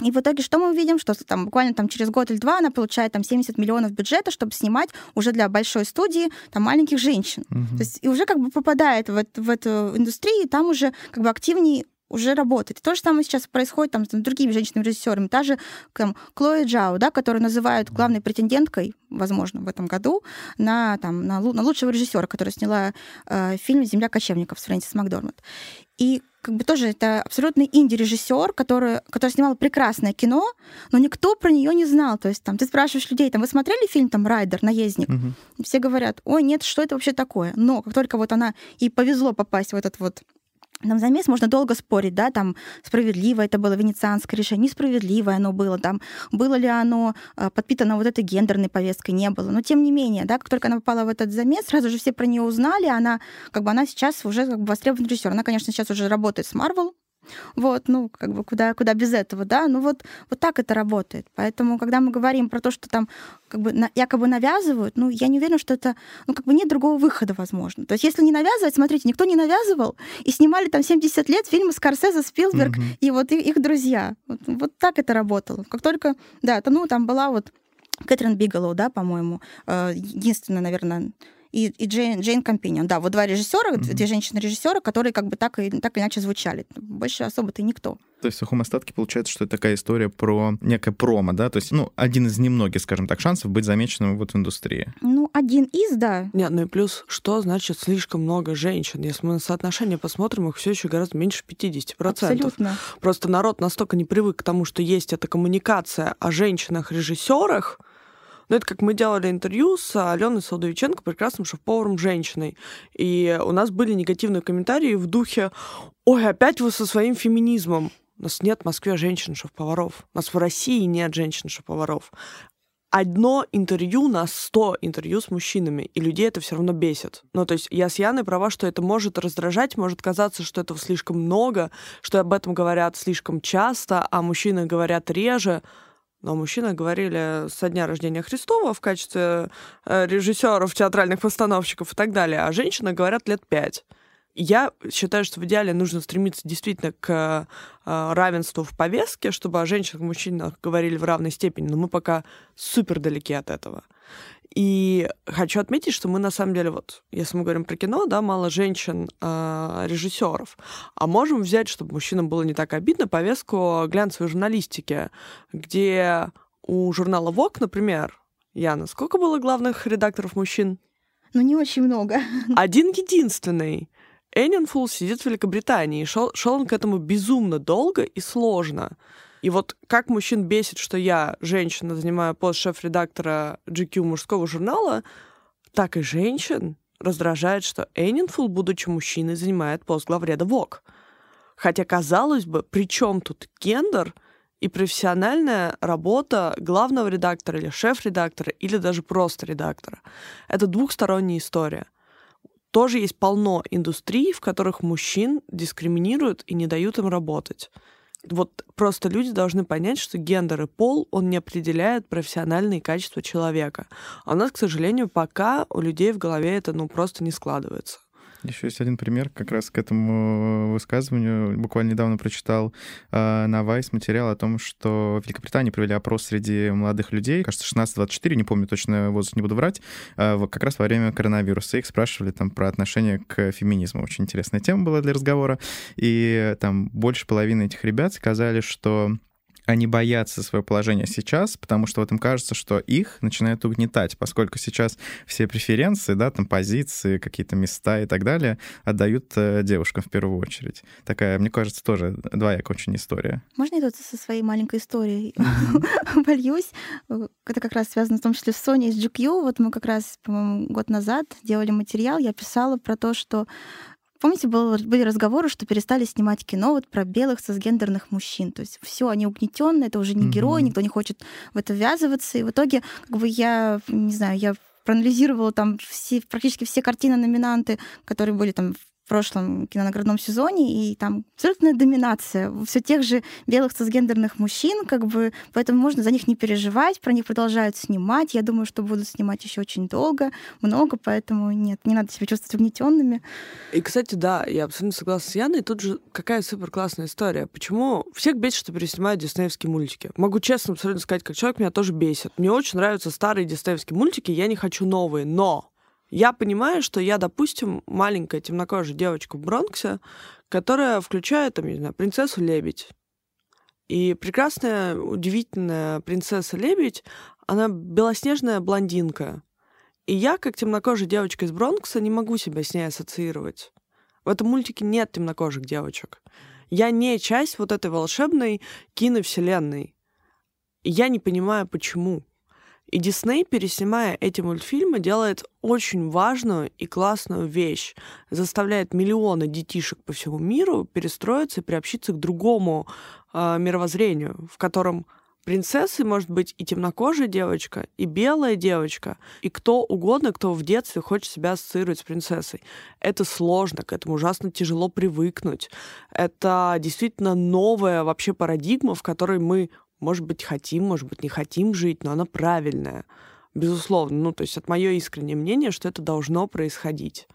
и в итоге что мы увидим? Что там буквально там через год или два она получает там 70 миллионов бюджета, чтобы снимать уже для большой студии там маленьких женщин. Мгм. То есть и уже как бы попадает в, в эту индустрию, и там уже как бы активнее уже работает. И то же самое сейчас происходит там с другими женщинами-режиссерами. Та же там, Клои Джао, да, которую называют главной претенденткой, возможно, в этом году, на, там, на, на лучшего режиссера, которая сняла э, фильм «Земля кочевников» с Фрэнсис Макдорманд. И как бы тоже это абсолютный инди-режиссер, который, который снимал прекрасное кино, но никто про нее не знал. То есть там ты спрашиваешь людей, там вы смотрели фильм там Райдер, наездник? Мгм. Все говорят, ой, нет, что это вообще такое? Но как только вот она ей повезло попасть в этот вот там замес можно долго спорить, да, там справедливо это было венецианское решение, несправедливое оно было, там было ли оно э, подпитано вот этой гендерной повесткой, не было. Но тем не менее, да, как только она попала в этот замес, сразу же все про нее узнали, она как бы она сейчас уже как бы востребованный режиссер. Она, конечно, сейчас уже работает с Marvel, Вот, ну, как бы куда, куда без этого, да? Ну вот, вот так это работает. Поэтому, когда мы говорим про то, что там как бы на, якобы навязывают, ну, я не уверена, что это, ну, как бы нет другого выхода, возможно. То есть если не навязывать, смотрите, никто не навязывал, и снимали там 70 лет фильмы Скорсезе, Спилберг mm-hmm. и вот их, их друзья. Вот, вот так это работало. Как только, да, это, ну, там была вот Кэтрин Бигалоу, да, по-моему, э, единственная, наверное, и, и Джейн, Джейн Компинион. Да, вот два режиссера, mm-hmm. две женщины-режиссера, которые как бы так и так иначе звучали. Больше особо-то никто. То есть в сухом остатке получается, что это такая история про некое промо, да? То есть, ну, один из немногих, скажем так, шансов быть замеченным вот в индустрии. Ну, один из, да. Нет, ну и плюс, что значит слишком много женщин? Если мы на соотношение посмотрим, их все еще гораздо меньше 50%. Абсолютно. Просто народ настолько не привык к тому, что есть эта коммуникация о женщинах-режиссерах, ну, это как мы делали интервью с Аленой Солодовиченко, прекрасным шеф-поваром женщиной. И у нас были негативные комментарии в духе «Ой, опять вы со своим феминизмом». У нас нет в Москве женщин-шеф-поваров. У нас в России нет женщин-шеф-поваров. Одно интервью на 100 интервью с мужчинами, и людей это все равно бесит. Ну, то есть я с Яной права, что это может раздражать, может казаться, что этого слишком много, что об этом говорят слишком часто, а мужчины говорят реже. Но мужчины говорили со дня рождения Христова в качестве э, режиссеров, театральных постановщиков и так далее, а женщины говорят лет пять. Я считаю, что в идеале нужно стремиться действительно к э, равенству в повестке, чтобы о женщинах и мужчинах говорили в равной степени, но мы пока супер далеки от этого. И хочу отметить, что мы на самом деле, вот, если мы говорим про кино, да, мало женщин э, режиссеров, а можем взять, чтобы мужчинам было не так обидно, повестку глянцевой журналистики, где у журнала Vogue, например, Яна, сколько было главных редакторов мужчин? Ну, не очень много. Один единственный. Эннинфул сидит в Великобритании, и шел, шел он к этому безумно долго и сложно. И вот как мужчин бесит, что я, женщина, занимаю пост шеф-редактора GQ мужского журнала, так и женщин раздражает, что Эннинфул, будучи мужчиной, занимает пост главреда ВОК. Хотя, казалось бы, при чем тут гендер и профессиональная работа главного редактора или шеф-редактора, или даже просто редактора? Это двухсторонняя история. Тоже есть полно индустрий, в которых мужчин дискриминируют и не дают им работать вот просто люди должны понять, что гендер и пол, он не определяет профессиональные качества человека. А у нас, к сожалению, пока у людей в голове это ну просто не складывается. Еще есть один пример как раз к этому высказыванию. Буквально недавно прочитал э, на Vice материал о том, что в Великобритании провели опрос среди молодых людей, кажется, 16-24, не помню точно возраст, не буду врать, э, как раз во время коронавируса. Их спрашивали там про отношение к феминизму. Очень интересная тема была для разговора. И там больше половины этих ребят сказали, что они боятся свое положение сейчас, потому что вот им кажется, что их начинают угнетать, поскольку сейчас все преференции, да, там позиции, какие-то места и так далее отдают э, девушкам в первую очередь. Такая, мне кажется, тоже двоякая очень история. Можно я тут со своей маленькой историей вольюсь? Это как раз связано в том числе с Соней, с GQ. Вот мы как раз, по-моему, год назад делали материал, я писала про то, что Помните, был, были разговоры, что перестали снимать кино вот про белых цисгендерных мужчин. То есть все, они угнетенные, это уже не mm-hmm. герои, никто не хочет в это ввязываться. И в итоге, как бы я, не знаю, я проанализировала там все, практически все картины-номинанты, которые были там прошлом кинонаградном сезоне, и там абсолютная доминация все тех же белых цисгендерных мужчин, как бы, поэтому можно за них не переживать, про них продолжают снимать. Я думаю, что будут снимать еще очень долго, много, поэтому нет, не надо себя чувствовать угнетенными. И, кстати, да, я абсолютно согласна с Яной. Тут же какая супер классная история. Почему всех бесит, что переснимают диснеевские мультики? Могу честно абсолютно сказать, как человек меня тоже бесит. Мне очень нравятся старые диснеевские мультики, я не хочу новые, но я понимаю, что я, допустим, маленькая темнокожая девочка в Бронксе, которая включает, там, не знаю, принцессу-лебедь. И прекрасная, удивительная принцесса-лебедь, она белоснежная блондинка. И я, как темнокожая девочка из Бронкса, не могу себя с ней ассоциировать. В этом мультике нет темнокожих девочек. Я не часть вот этой волшебной киновселенной. И я не понимаю, почему. И Дисней, переснимая эти мультфильмы, делает очень важную и классную вещь. Заставляет миллионы детишек по всему миру перестроиться и приобщиться к другому э, мировоззрению, в котором Принцессой может быть и темнокожая девочка, и белая девочка, и кто угодно, кто в детстве хочет себя ассоциировать с принцессой. Это сложно, к этому ужасно тяжело привыкнуть. Это действительно новая вообще парадигма, в которой мы, может быть, хотим, может быть, не хотим жить, но она правильная. Безусловно. Ну, то есть это мое искреннее мнение, что это должно происходить.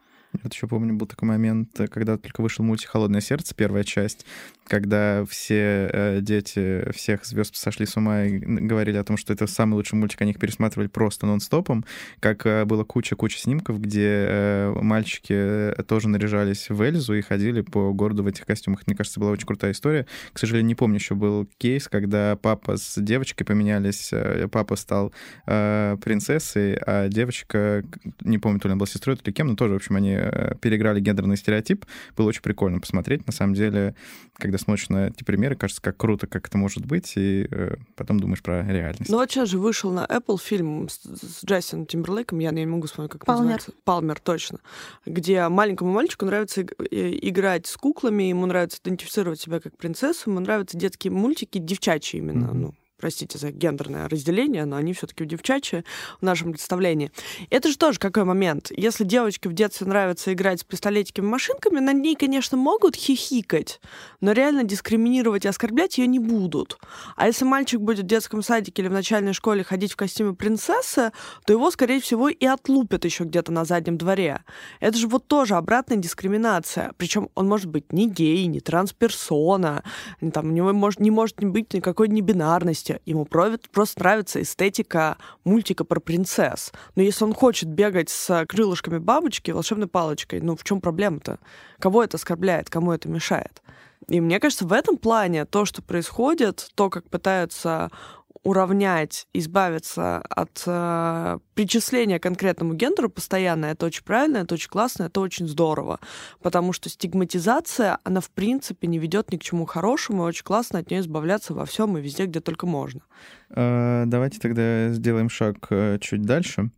Вот еще помню, был такой момент, когда только вышел мультик «Холодное сердце», первая часть, когда все э, дети всех звезд сошли с ума и говорили о том, что это самый лучший мультик, они их пересматривали просто нон-стопом, как э, было куча-куча снимков, где э, мальчики тоже наряжались в Эльзу и ходили по городу в этих костюмах. Мне кажется, была очень крутая история. К сожалению, не помню, еще был кейс, когда папа с девочкой поменялись, папа стал принцессой, а девочка, не помню, то ли она была сестрой, то ли кем, но тоже, в общем, они переиграли гендерный стереотип. Было очень прикольно посмотреть. На самом деле, когда смотришь на эти примеры, кажется, как круто, как это может быть, и э, потом думаешь про реальность. Ну вот сейчас же вышел на Apple фильм с, с Джастином Тимберлейком, я не могу вспомнить, как Палмер. называется. Палмер, точно. Где маленькому мальчику нравится играть с куклами, ему нравится идентифицировать себя как принцессу, ему нравятся детские мультики, девчачьи именно, mm-hmm. ну, простите за гендерное разделение, но они все-таки девчачьи в нашем представлении. Это же тоже какой момент. Если девочке в детстве нравится играть с пистолетиками машинками, над ней, конечно, могут хихикать, но реально дискриминировать и оскорблять ее не будут. А если мальчик будет в детском садике или в начальной школе ходить в костюме принцессы, то его, скорее всего, и отлупят еще где-то на заднем дворе. Это же вот тоже обратная дискриминация. Причем он может быть не гей, не трансперсона, там, у него может, не может быть никакой небинарности, ему просто нравится эстетика мультика про принцесс. Но если он хочет бегать с крылышками бабочки, волшебной палочкой, ну в чем проблема-то? Кого это оскорбляет, кому это мешает? И мне кажется, в этом плане то, что происходит, то, как пытаются уравнять, избавиться от э, причисления конкретному гендеру постоянно, это очень правильно, это очень классно, это очень здорово. Потому что стигматизация, она в принципе не ведет ни к чему хорошему, и очень классно от нее избавляться во всем и везде, где только можно. Э, давайте тогда сделаем шаг э, чуть дальше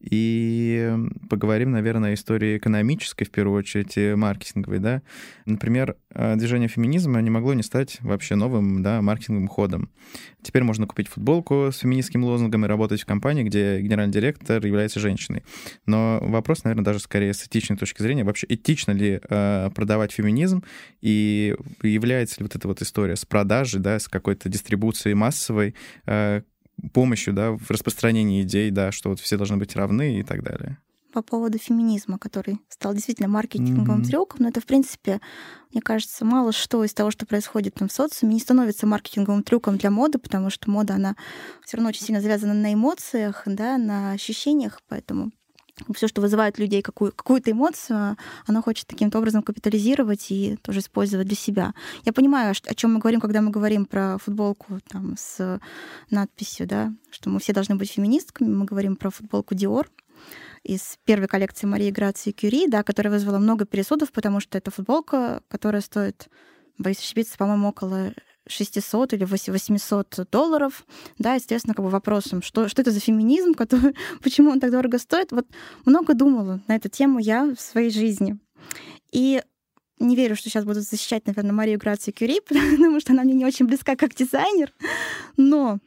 и поговорим, наверное, о истории экономической, в первую очередь, и маркетинговой, да. Например, э, движение феминизма не могло не стать вообще новым, да, маркетинговым ходом. Теперь можно купить футболку с феминистским лозунгом и работать в компании, где генеральный директор является женщиной. Но вопрос, наверное, даже скорее с этичной точки зрения, вообще этично ли э, продавать феминизм, и является ли вот эта вот история с продажей, да, с какой-то дистрибуцией массовой, э, помощью, да, в распространении идей, да, что вот все должны быть равны и так далее. По поводу феминизма, который стал действительно маркетинговым mm-hmm. трюком, но это, в принципе, мне кажется, мало что из того, что происходит там в социуме, не становится маркетинговым трюком для моды, потому что мода, она все равно очень сильно завязана на эмоциях, да, на ощущениях, поэтому все, что вызывает людей какую, какую-то эмоцию, оно хочет таким образом капитализировать и тоже использовать для себя. Я понимаю, о чем мы говорим, когда мы говорим про футболку там, с надписью, да, что мы все должны быть феминистками. Мы говорим про футболку Dior из первой коллекции Марии Грации Кюри, да, которая вызвала много пересудов, потому что это футболка, которая стоит, боюсь ошибиться, по-моему, около 600 или 800 долларов, да, естественно, как бы вопросом, что, что это за феминизм, который, почему он так дорого стоит. Вот много думала на эту тему я в своей жизни. И не верю, что сейчас буду защищать, наверное, Марию Грацию Кюри, потому что она мне не очень близка как дизайнер. Но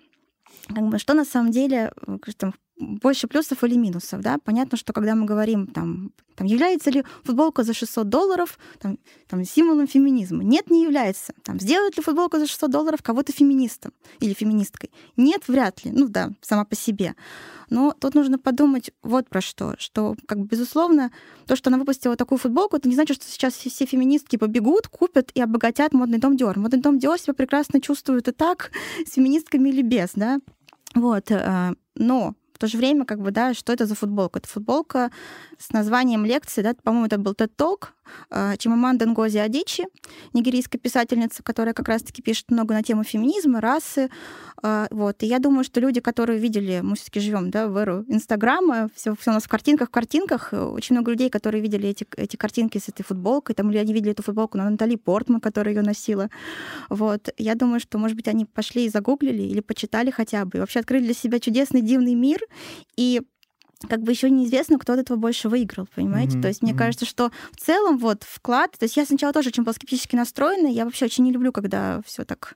как бы, что на самом деле там, больше плюсов или минусов, да? Понятно, что когда мы говорим, там, там является ли футболка за 600 долларов там, там, символом феминизма? Нет, не является. Там, сделает ли футболка за 600 долларов кого-то феминистом или феминисткой? Нет, вряд ли. Ну да, сама по себе. Но тут нужно подумать вот про что. Что, как бы, безусловно, то, что она выпустила такую футболку, это не значит, что сейчас все феминистки побегут, купят и обогатят модный дом Диор. Модный дом Диор себя прекрасно чувствует и так, с феминистками или без, да? Вот. Э, но то же время, как бы, да, что это за футболка? Это футболка с названием лекции, да, по-моему, это был TED Talk Чимаманда Ngozi Адичи, нигерийская писательница, которая как раз-таки пишет много на тему феминизма, расы. Э, вот. И я думаю, что люди, которые видели, мы все-таки живем да, в эру Инстаграма, все, все у нас в картинках, в картинках. Очень много людей, которые видели эти, эти картинки с этой футболкой, там, или они видели эту футболку на Натали Портман, которая ее носила. Вот. Я думаю, что, может быть, они пошли и загуглили или почитали хотя бы, и вообще открыли для себя чудесный, дивный мир, и как бы еще неизвестно, кто от этого больше выиграл, понимаете? Mm-hmm. То есть мне mm-hmm. кажется, что в целом вот вклад, то есть я сначала тоже очень была скептически настроена, я вообще очень не люблю, когда все так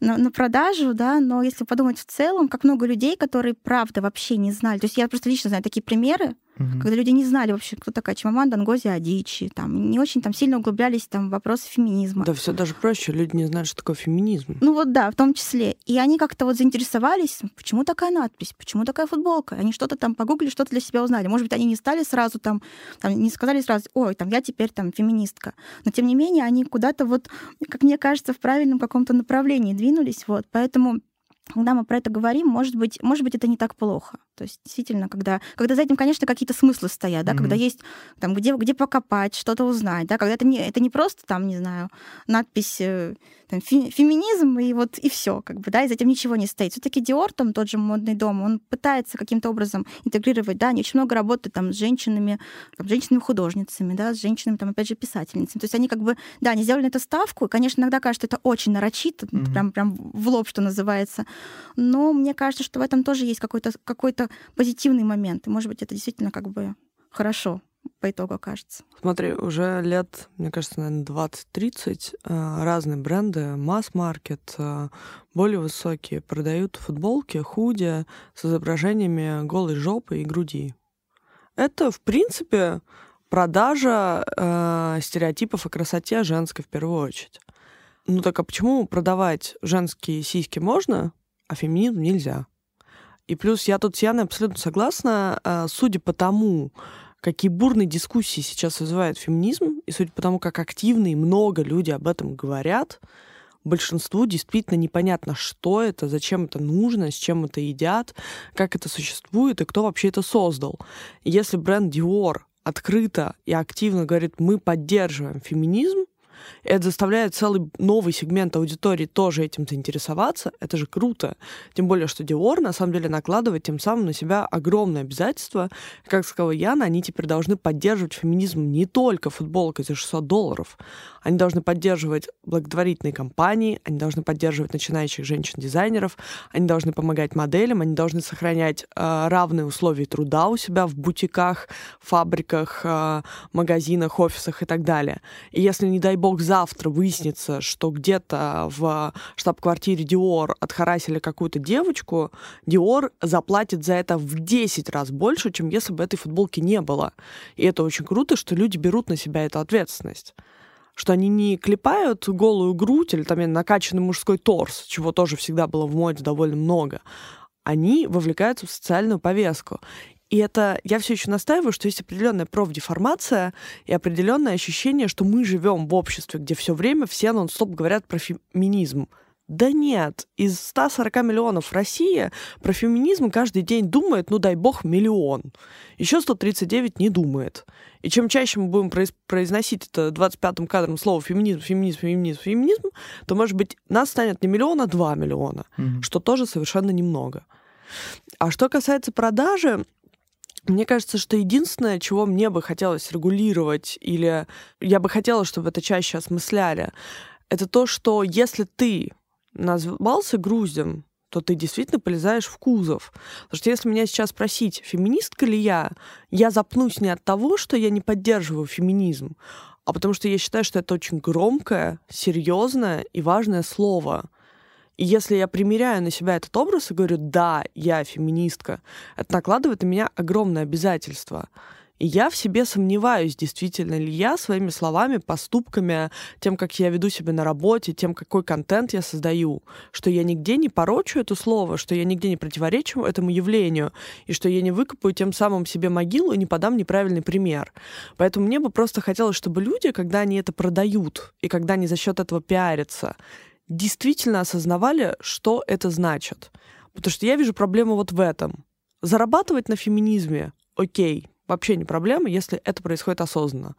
на, на продажу, да, но если подумать в целом, как много людей, которые правда вообще не знали. То есть я просто лично знаю такие примеры, Угу. Когда люди не знали вообще, кто такая Чимаманда Ngozi Адичи, там, не очень там сильно углублялись там, в вопросы феминизма. Да, все даже проще, люди не знают, что такое феминизм. Ну вот да, в том числе. И они как-то вот заинтересовались, почему такая надпись, почему такая футболка. Они что-то там погуглили, что-то для себя узнали. Может быть, они не стали сразу там, там не сказали сразу, ой, там я теперь там феминистка. Но тем не менее, они куда-то вот, как мне кажется, в правильном каком-то направлении двинулись. Вот. Поэтому когда мы про это говорим, может быть, может быть, это не так плохо. То есть действительно, когда, когда за этим, конечно, какие-то смыслы стоят, да, mm-hmm. когда есть там где, где покопать, что-то узнать, да, когда это не, это не просто там, не знаю, надпись э, там, фи, феминизм и вот и все, как бы, да, и за этим ничего не стоит. Все-таки Диор, там тот же модный дом, он пытается каким-то образом интегрировать, да, они очень много работают там с женщинами, там, женщинами-художницами, да, с женщинами, там, опять же, писательницами. То есть они как бы, да, они сделали это ставку, и, конечно, иногда кажется, это очень нарочито, mm-hmm. прям, прям в лоб, что называется. Но мне кажется, что в этом тоже есть какой-то какой-то позитивный момент. И, может быть, это действительно как бы хорошо по итогу окажется. Смотри, уже лет, мне кажется, наверное, 20-30 э, разные бренды, масс-маркет, э, более высокие, продают футболки, худи с изображениями голой жопы и груди. Это, в принципе, продажа э, стереотипов о красоте женской в первую очередь. Ну так а почему продавать женские сиськи можно, а феминизм нельзя? И плюс я тут с Яной абсолютно согласна, а, судя по тому, какие бурные дискуссии сейчас вызывает феминизм, и судя по тому, как активно и много люди об этом говорят, большинству действительно непонятно, что это, зачем это нужно, с чем это едят, как это существует и кто вообще это создал. Если бренд Dior открыто и активно говорит, мы поддерживаем феминизм, это заставляет целый новый сегмент аудитории тоже этим заинтересоваться. Это же круто. Тем более, что Dior на самом деле накладывает тем самым на себя огромное обязательство. Как сказала Яна, они теперь должны поддерживать феминизм не только футболкой за 600 долларов. Они должны поддерживать благотворительные компании, они должны поддерживать начинающих женщин-дизайнеров, они должны помогать моделям, они должны сохранять э, равные условия труда у себя в бутиках, фабриках, э, магазинах, офисах и так далее. И если, не дай бог, завтра выяснится, что где-то в штаб-квартире Dior отхарасили какую-то девочку, Dior заплатит за это в 10 раз больше, чем если бы этой футболки не было. И это очень круто, что люди берут на себя эту ответственность что они не клепают голую грудь или там накачанный мужской торс, чего тоже всегда было в моде довольно много. Они вовлекаются в социальную повестку. И это я все еще настаиваю, что есть определенная профдеформация и определенное ощущение, что мы живем в обществе, где все время все нон-стоп говорят про феминизм. Да нет, из 140 миллионов России про феминизм каждый день думает, ну дай бог, миллион. Еще 139 не думает. И чем чаще мы будем произносить это 25-м кадром слово феминизм, феминизм, феминизм, феминизм, то, может быть, нас станет не миллион, а два миллиона, mm-hmm. что тоже совершенно немного. А что касается продажи, мне кажется, что единственное, чего мне бы хотелось регулировать, или я бы хотела, чтобы это чаще осмысляли, это то, что если ты назвался груздем, то ты действительно полезаешь в кузов. Потому что если меня сейчас спросить, феминистка ли я, я запнусь не от того, что я не поддерживаю феминизм, а потому что я считаю, что это очень громкое, серьезное и важное слово. Если я примеряю на себя этот образ и говорю, да, я феминистка, это накладывает на меня огромное обязательство. И я в себе сомневаюсь, действительно ли я своими словами, поступками, тем, как я веду себя на работе, тем, какой контент я создаю, что я нигде не порочу это слово, что я нигде не противоречу этому явлению, и что я не выкопаю тем самым себе могилу и не подам неправильный пример. Поэтому мне бы просто хотелось, чтобы люди, когда они это продают, и когда они за счет этого пиарятся, действительно осознавали, что это значит. Потому что я вижу проблему вот в этом. Зарабатывать на феминизме, окей, вообще не проблема, если это происходит осознанно.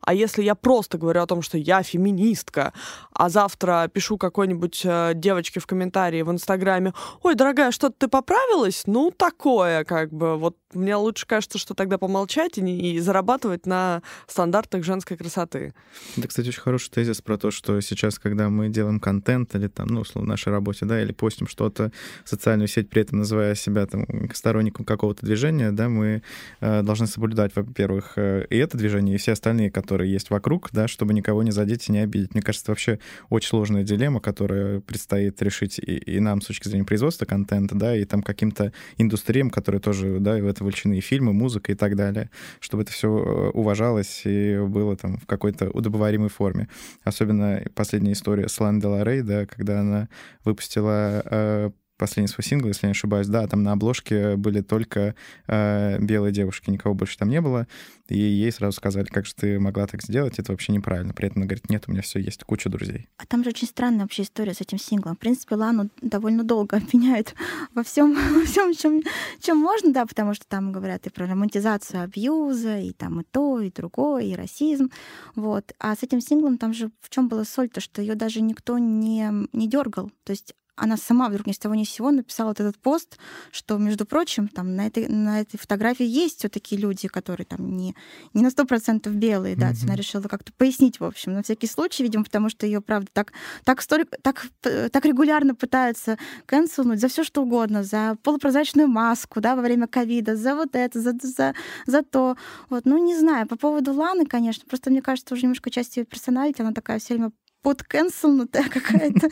А если я просто говорю о том, что я феминистка, а завтра пишу какой-нибудь э, девочке в комментарии в Инстаграме, ой, дорогая, что-то ты поправилась? Ну, такое, как бы, вот мне лучше кажется, что тогда помолчать и, не, и зарабатывать на стандартах женской красоты. Это, кстати, очень хороший тезис про то, что сейчас, когда мы делаем контент или там, ну, условно, в нашей работе, да, или постим что-то в социальную сеть, при этом называя себя там сторонником какого-то движения, да, мы э, должны соблюдать, во-первых, э, и это движение, и все остальные, которые есть вокруг, да, чтобы никого не задеть и не обидеть. Мне кажется, это вообще очень сложная дилемма, которая предстоит решить и, и нам с точки зрения производства контента, да, и там каким-то индустриям, которые тоже, да, в это вовлечены и фильмы, музыка и так далее, чтобы это все э, уважалось и было там в какой-то удобоваримой форме. Особенно последняя история с Лан Рей, да, когда она выпустила э, последний свой сингл, если не ошибаюсь, да, там на обложке были только э, белые девушки, никого больше там не было, и ей сразу сказали, как же ты могла так сделать, это вообще неправильно. При этом она говорит, нет, у меня все есть, куча друзей. А там же очень странная вообще история с этим синглом. В принципе, Лану довольно долго обвиняют во всем, во всем чем, чем можно, да, потому что там говорят и про романтизацию абьюза, и там и то, и другое, и расизм, вот. А с этим синглом там же в чем была соль-то, что ее даже никто не, не дергал. То есть она сама вдруг ни с того ни с сего написала вот этот пост, что, между прочим, там на этой, на этой фотографии есть все таки люди, которые там не, не на сто процентов белые, да, mm-hmm. она решила как-то пояснить, в общем, на всякий случай, видимо, потому что ее, правда, так, так, столько, так, так регулярно пытаются канцелнуть за все что угодно, за полупрозрачную маску, да, во время ковида, за вот это, за, за, за то. Вот, ну, не знаю, по поводу Ланы, конечно, просто мне кажется, уже немножко часть ее персоналити, она такая все время подкэнселнутая какая-то.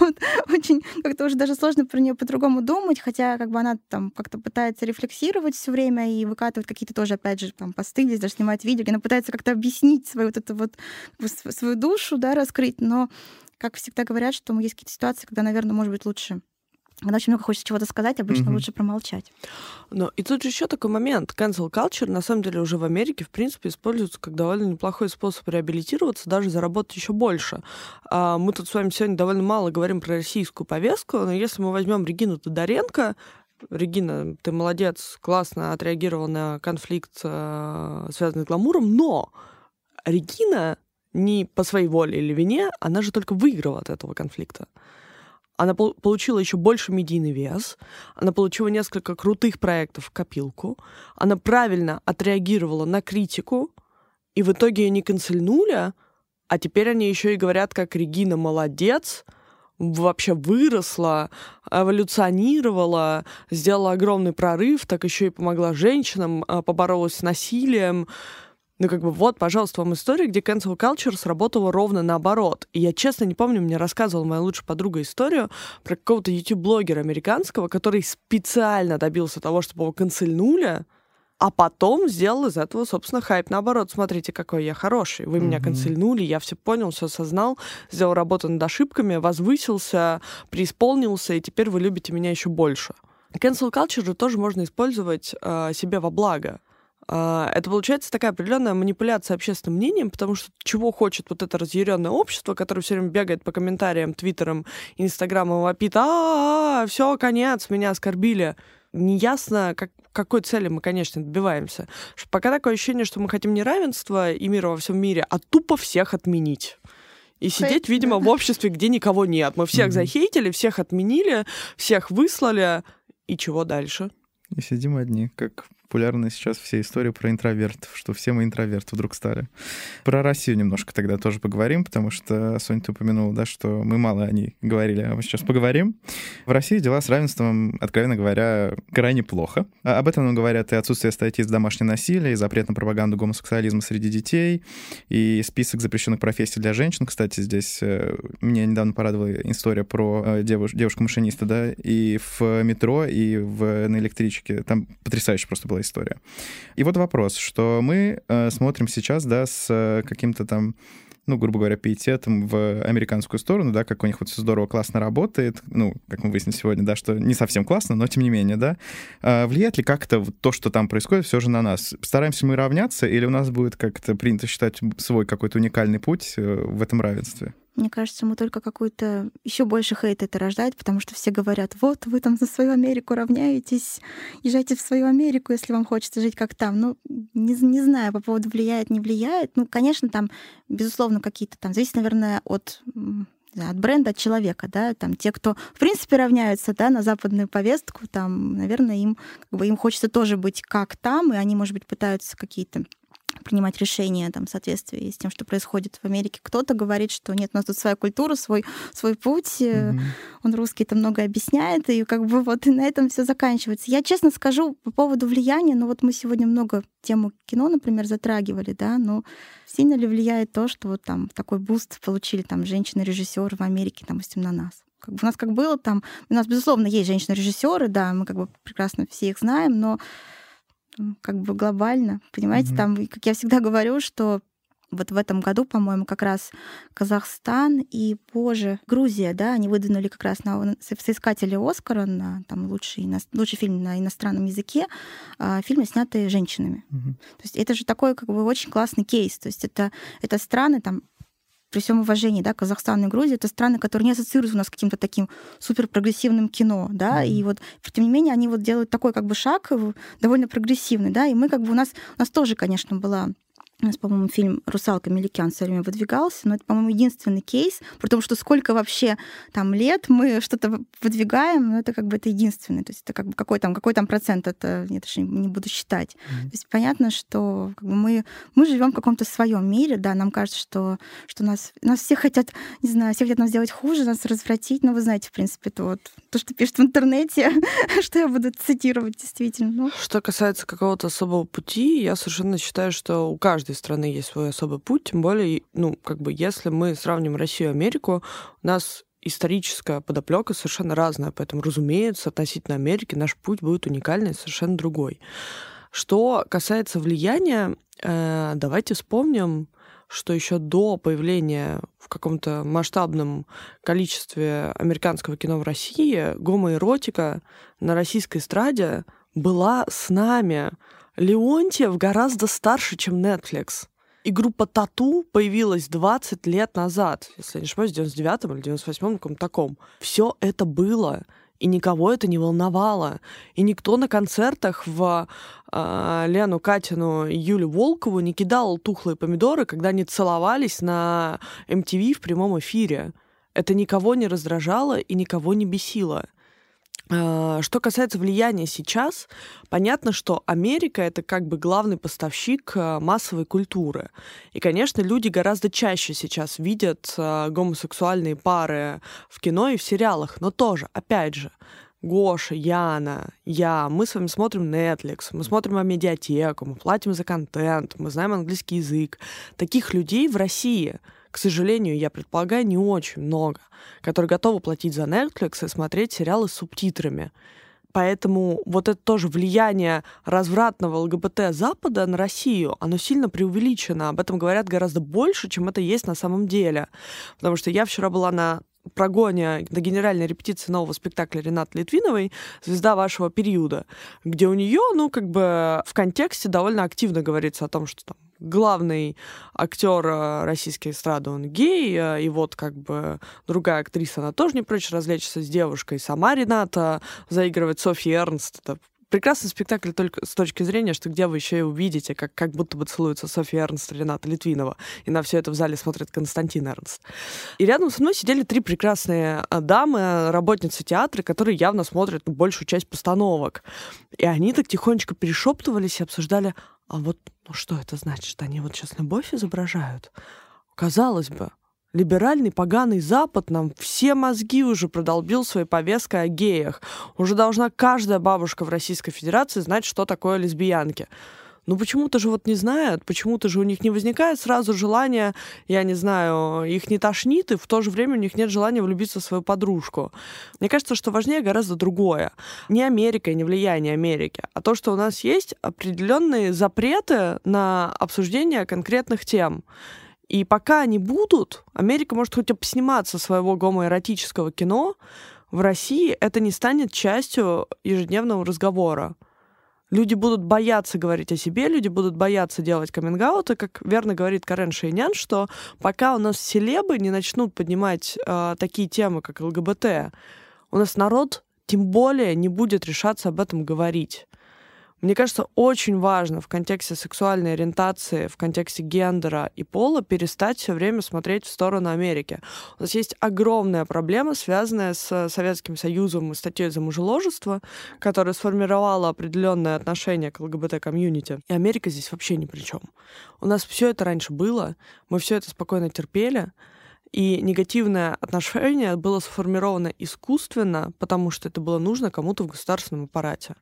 вот, очень как-то уже даже сложно про нее по-другому думать, хотя как бы она там как-то пытается рефлексировать все время и выкатывает какие-то тоже, опять же, там посты, здесь даже снимает видео, она пытается как-то объяснить свою вот эту вот свою душу, да, раскрыть, но как всегда говорят, что есть какие-то ситуации, когда, наверное, может быть лучше когда очень много хочется чего-то сказать, обычно mm-hmm. лучше промолчать. Но и тут же еще такой момент. Cancel culture, на самом деле, уже в Америке, в принципе, используется как довольно неплохой способ реабилитироваться, даже заработать еще больше. А мы тут с вами сегодня довольно мало говорим про российскую повестку, но если мы возьмем Регину Тодоренко, Регина, ты молодец, классно отреагировала на конфликт, э, связанный с гламуром, но Регина не по своей воле или вине, она же только выиграла от этого конфликта она получила еще больше медийный вес, она получила несколько крутых проектов в копилку, она правильно отреагировала на критику, и в итоге ее не канцельнули, а теперь они еще и говорят, как Регина молодец, вообще выросла, эволюционировала, сделала огромный прорыв, так еще и помогла женщинам, а, поборолась с насилием. Ну, как бы вот, пожалуйста, вам история, где cancel culture сработала ровно наоборот. И я, честно, не помню, мне рассказывала моя лучшая подруга историю про какого-то YouTube-блогера американского, который специально добился того, чтобы его канцельнули, а потом сделал из этого, собственно, хайп. Наоборот, смотрите, какой я хороший. Вы mm-hmm. меня канцельнули, я все понял, все осознал, сделал работу над ошибками, возвысился, преисполнился, и теперь вы любите меня еще больше. Cancel culture же тоже можно использовать э, себе во благо. А, это получается такая определенная манипуляция общественным мнением, потому что чего хочет вот это разъяренное общество, которое все время бегает по комментариям, твиттерам, инстаграмам, вопит, а, все, конец, меня оскорбили. Неясно, как, какой цели мы, конечно, добиваемся. Пока такое ощущение, что мы хотим не равенства и мира во всем мире, а тупо всех отменить и сидеть, видимо, в обществе, где никого нет. Мы всех захейтили, всех отменили, всех выслали, и чего дальше? И сидим одни, как популярны сейчас все истории про интровертов, что все мы интроверты вдруг стали. Про Россию немножко тогда тоже поговорим, потому что, Соня, ты упомянула, да, что мы мало о ней говорили, а мы сейчас поговорим. В России дела с равенством, откровенно говоря, крайне плохо. А об этом нам говорят и отсутствие статьи за домашнее насилие, и запрет на пропаганду гомосексуализма среди детей, и список запрещенных профессий для женщин. Кстати, здесь э, меня недавно порадовала история про э, девуш- девушку-машиниста, да, и в метро, и в, на электричке. Там потрясающе просто была история. И вот вопрос, что мы э, смотрим сейчас, да, с э, каким-то там ну, грубо говоря, пиететом в американскую сторону, да, как у них вот все здорово, классно работает, ну, как мы выяснили сегодня, да, что не совсем классно, но тем не менее, да, а влияет ли как-то то, что там происходит, все же на нас? Стараемся мы равняться, или у нас будет как-то принято считать свой какой-то уникальный путь э, в этом равенстве? Мне кажется, ему только какой-то еще больше хейт это рождает, потому что все говорят, вот, вы там за свою Америку равняетесь, езжайте в свою Америку, если вам хочется жить как там. Ну, не, не знаю, по поводу влияет, не влияет. Ну, конечно, там, безусловно, какие-то там, зависит, наверное, от от бренда, от человека, да, там те, кто в принципе равняются, да, на западную повестку, там, наверное, им как бы им хочется тоже быть как там, и они, может быть, пытаются какие-то принимать решения там, в соответствии с тем, что происходит в Америке. Кто-то говорит, что нет, у нас тут своя культура, свой, свой путь, mm-hmm. он русский это много объясняет, и как бы вот и на этом все заканчивается. Я честно скажу по поводу влияния, ну вот мы сегодня много тему кино, например, затрагивали, да, но сильно ли влияет то, что вот там такой буст получили там женщины-режиссеры в Америке, там, допустим, на нас? Как бы у нас как было там, у нас, безусловно, есть женщины-режиссеры, да, мы как бы прекрасно все их знаем, но как бы глобально, понимаете, mm-hmm. там, как я всегда говорю, что вот в этом году, по-моему, как раз Казахстан и, боже, Грузия, да, они выдвинули как раз на соискатели Оскара на там, лучший, лучший фильм на иностранном языке, а, фильмы, снятые женщинами. Угу. То есть это же такой как бы очень классный кейс. То есть это, это страны, там, при всем уважении, да, Казахстан и Грузия, это страны, которые не ассоциируются у нас с каким-то таким супер прогрессивным кино, да, mm-hmm. и вот, тем не менее, они вот делают такой как бы шаг довольно прогрессивный, да, и мы как бы у нас, у нас тоже, конечно, была у нас, по-моему, фильм «Русалка Меликян» все время выдвигался, но это, по-моему, единственный кейс, потому что сколько вообще там лет мы что-то выдвигаем, но это как бы это единственный. То есть это как бы какой там, какой там процент, это я даже не буду считать. Mm-hmm. То есть понятно, что как бы мы, мы живем в каком-то своем мире, да, нам кажется, что, что нас, нас все хотят, не знаю, все хотят нас сделать хуже, нас развратить, но вы знаете, в принципе, это вот то, что пишут в интернете, что я буду цитировать действительно. Ну. Что касается какого-то особого пути, я совершенно считаю, что у каждой каждой страны есть свой особый путь, тем более, ну, как бы, если мы сравним Россию и Америку, у нас историческая подоплека совершенно разная, поэтому, разумеется, относительно Америки наш путь будет уникальный, совершенно другой. Что касается влияния, э, давайте вспомним, что еще до появления в каком-то масштабном количестве американского кино в России гомоэротика на российской эстраде была с нами Леонтьев гораздо старше, чем Netflix. И группа Тату появилась 20 лет назад, если я не ошибаюсь, в 99-м или 98-м, каком таком. Все это было, и никого это не волновало. И никто на концертах в э, Лену Катину и Юлю Волкову не кидал тухлые помидоры, когда они целовались на MTV в прямом эфире. Это никого не раздражало и никого не бесило. А, что касается влияния сейчас, понятно, что Америка это как бы главный поставщик а, массовой культуры. И, конечно, люди гораздо чаще сейчас видят а, гомосексуальные пары в кино и в сериалах, но тоже, опять же, Гоша, Яна, я, мы с вами смотрим Netflix, мы смотрим о медиатеку, мы платим за контент, мы знаем английский язык. Таких людей в России — к сожалению, я предполагаю, не очень много, которые готовы платить за Netflix и смотреть сериалы с субтитрами. Поэтому вот это тоже влияние развратного ЛГБТ Запада на Россию, оно сильно преувеличено. Об этом говорят гораздо больше, чем это есть на самом деле. Потому что я вчера была на прогоне на генеральной репетиции нового спектакля Ренаты Литвиновой «Звезда вашего периода», где у нее, ну, как бы в контексте довольно активно говорится о том, что там главный актер э, российской эстрады, он гей, э, и вот как бы другая актриса, она тоже не прочь развлечься с девушкой. Сама Рената заигрывает Софьи Эрнст, это прекрасный спектакль только с точки зрения, что где вы еще и увидите, как, как будто бы целуются Софья Эрнст и Рената Литвинова. И на все это в зале смотрит Константин Эрнст. И рядом со мной сидели три прекрасные а, дамы, работницы театра, которые явно смотрят большую часть постановок. И они так тихонечко перешептывались и обсуждали, а вот ну что это значит? Они вот сейчас любовь изображают? Казалось бы, Либеральный поганый Запад нам все мозги уже продолбил своей повесткой о геях. Уже должна каждая бабушка в Российской Федерации знать, что такое лесбиянки. Но почему-то же вот не знают, почему-то же у них не возникает сразу желания, я не знаю, их не тошнит, и в то же время у них нет желания влюбиться в свою подружку. Мне кажется, что важнее гораздо другое. Не Америка и не влияние Америки, а то, что у нас есть определенные запреты на обсуждение конкретных тем. И пока они будут, Америка может хоть обсниматься своего гомоэротического кино, в России это не станет частью ежедневного разговора. Люди будут бояться говорить о себе, люди будут бояться делать каминг и как верно говорит Карен Шейнян, что пока у нас селебы не начнут поднимать э, такие темы, как ЛГБТ, у нас народ тем более не будет решаться об этом говорить. Мне кажется, очень важно в контексте сексуальной ориентации, в контексте гендера и пола перестать все время смотреть в сторону Америки. У нас есть огромная проблема, связанная с Советским Союзом и статьей за мужеложество, которая сформировала определенное отношение к ЛГБТ-комьюнити. И Америка здесь вообще ни при чем. У нас все это раньше было, мы все это спокойно терпели, и негативное отношение было сформировано искусственно, потому что это было нужно кому-то в государственном аппарате.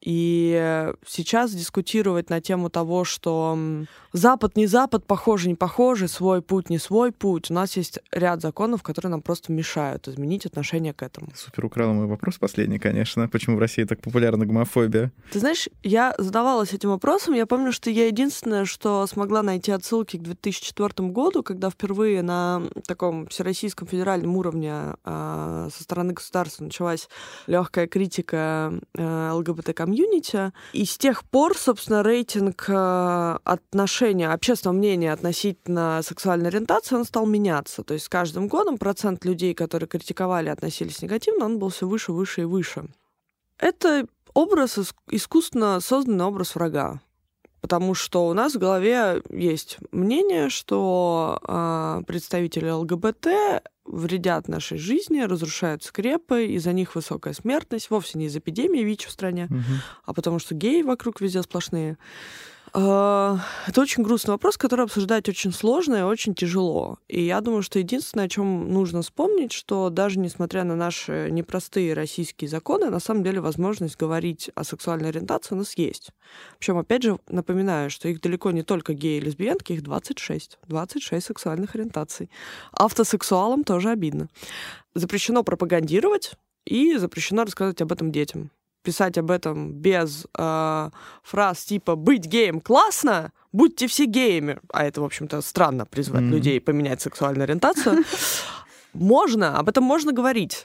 И сейчас дискутировать на тему того, что Запад не Запад, похоже, не похоже, свой путь не свой путь. У нас есть ряд законов, которые нам просто мешают изменить отношение к этому. Супер украл мой вопрос последний, конечно. Почему в России так популярна гомофобия? Ты знаешь, я задавалась этим вопросом. Я помню, что я единственное, что смогла найти отсылки к 2004 году, когда впервые на таком всероссийском федеральном уровне э, со стороны государства началась легкая критика э, ЛГБТ комьюнити. И с тех пор, собственно, рейтинг э, отношения, общественного мнения относительно сексуальной ориентации, он стал меняться. То есть с каждым годом процент людей, которые критиковали, относились негативно, он был все выше, выше и выше. Это образ, искусственно созданный образ врага. Потому что у нас в голове есть мнение, что э, представители ЛГБТ вредят нашей жизни, разрушают скрепы, из-за них высокая смертность, вовсе не из эпидемии ВИЧ в стране, угу. а потому что геи вокруг везде сплошные. А, это очень грустный вопрос, который обсуждать очень сложно и очень тяжело. И я думаю, что единственное, о чем нужно вспомнить, что даже несмотря на наши непростые российские законы, на самом деле возможность говорить о сексуальной ориентации у нас есть. Причем, опять же, напоминаю, что их далеко не только геи и лесбиянки, их 26. 26 сексуальных ориентаций. Автосексуалам тоже обидно. Запрещено пропагандировать и запрещено рассказывать об этом детям писать об этом без э, фраз типа «быть геем классно», «будьте все геями», а это, в общем-то, странно призвать mm-hmm. людей поменять сексуальную ориентацию, можно, об этом можно говорить.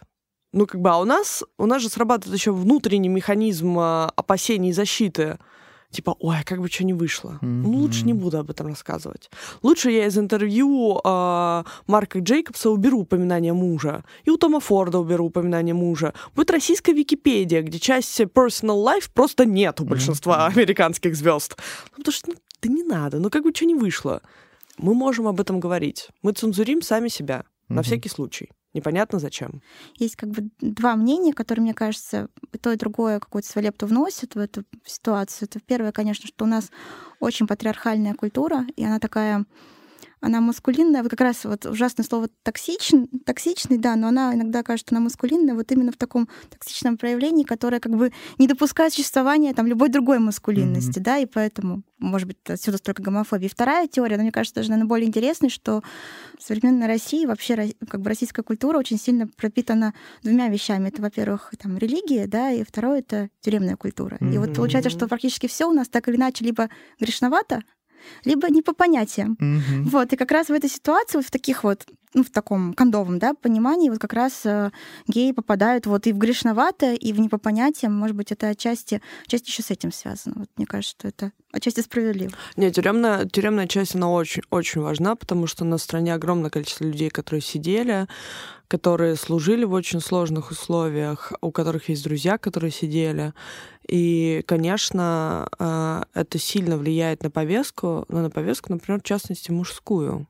Ну, как бы, а у нас, у нас же срабатывает еще внутренний механизм э, опасений и защиты типа, ой, как бы что не вышло. Mm-hmm. Ну, лучше не буду об этом рассказывать. Лучше я из интервью э, Марка Джейкобса уберу упоминание мужа. И у Тома Форда уберу упоминание мужа. Будет российская Википедия, где часть personal life просто нет у большинства mm-hmm. американских звезд. Ну, потому что, ну, да не надо, ну как бы что не вышло. Мы можем об этом говорить. Мы цензурим сами себя, mm-hmm. на всякий случай. Непонятно зачем. Есть как бы два мнения, которые, мне кажется, то и другое какую-то свою лепту вносят в эту ситуацию. Это первое, конечно, что у нас очень патриархальная культура, и она такая она маскулинная, вот как раз вот ужасное слово токсичный, токсичный, да, но она иногда кажется, она маскулинная вот именно в таком токсичном проявлении, которое как бы не допускает существования там любой другой маскулинности, mm-hmm. да, и поэтому, может быть, отсюда столько гомофобии. Вторая теория, но мне кажется, даже, наверное, более интересной, что в современной России вообще как бы российская культура очень сильно пропитана двумя вещами. Это, во-первых, там религия, да, и второе — это тюремная культура. Mm-hmm. И вот получается, что практически все у нас так или иначе либо грешновато, либо не по понятиям. Mm-hmm. Вот, и как раз в этой ситуации, вот в таких вот, ну, в таком кондовом, да, понимании, вот как раз э, геи попадают вот и в грешновато, и в не по понятиям. Может быть, это отчасти, отчасти еще с этим связано. Вот мне кажется, что это отчасти справедливо. Нет, тюремная, тюремная часть, она очень, очень важна, потому что на стране огромное количество людей, которые сидели, которые служили в очень сложных условиях, у которых есть друзья, которые сидели. И, конечно, э, это сильно влияет на повестку, но на повестку, например, в частности, мужскую.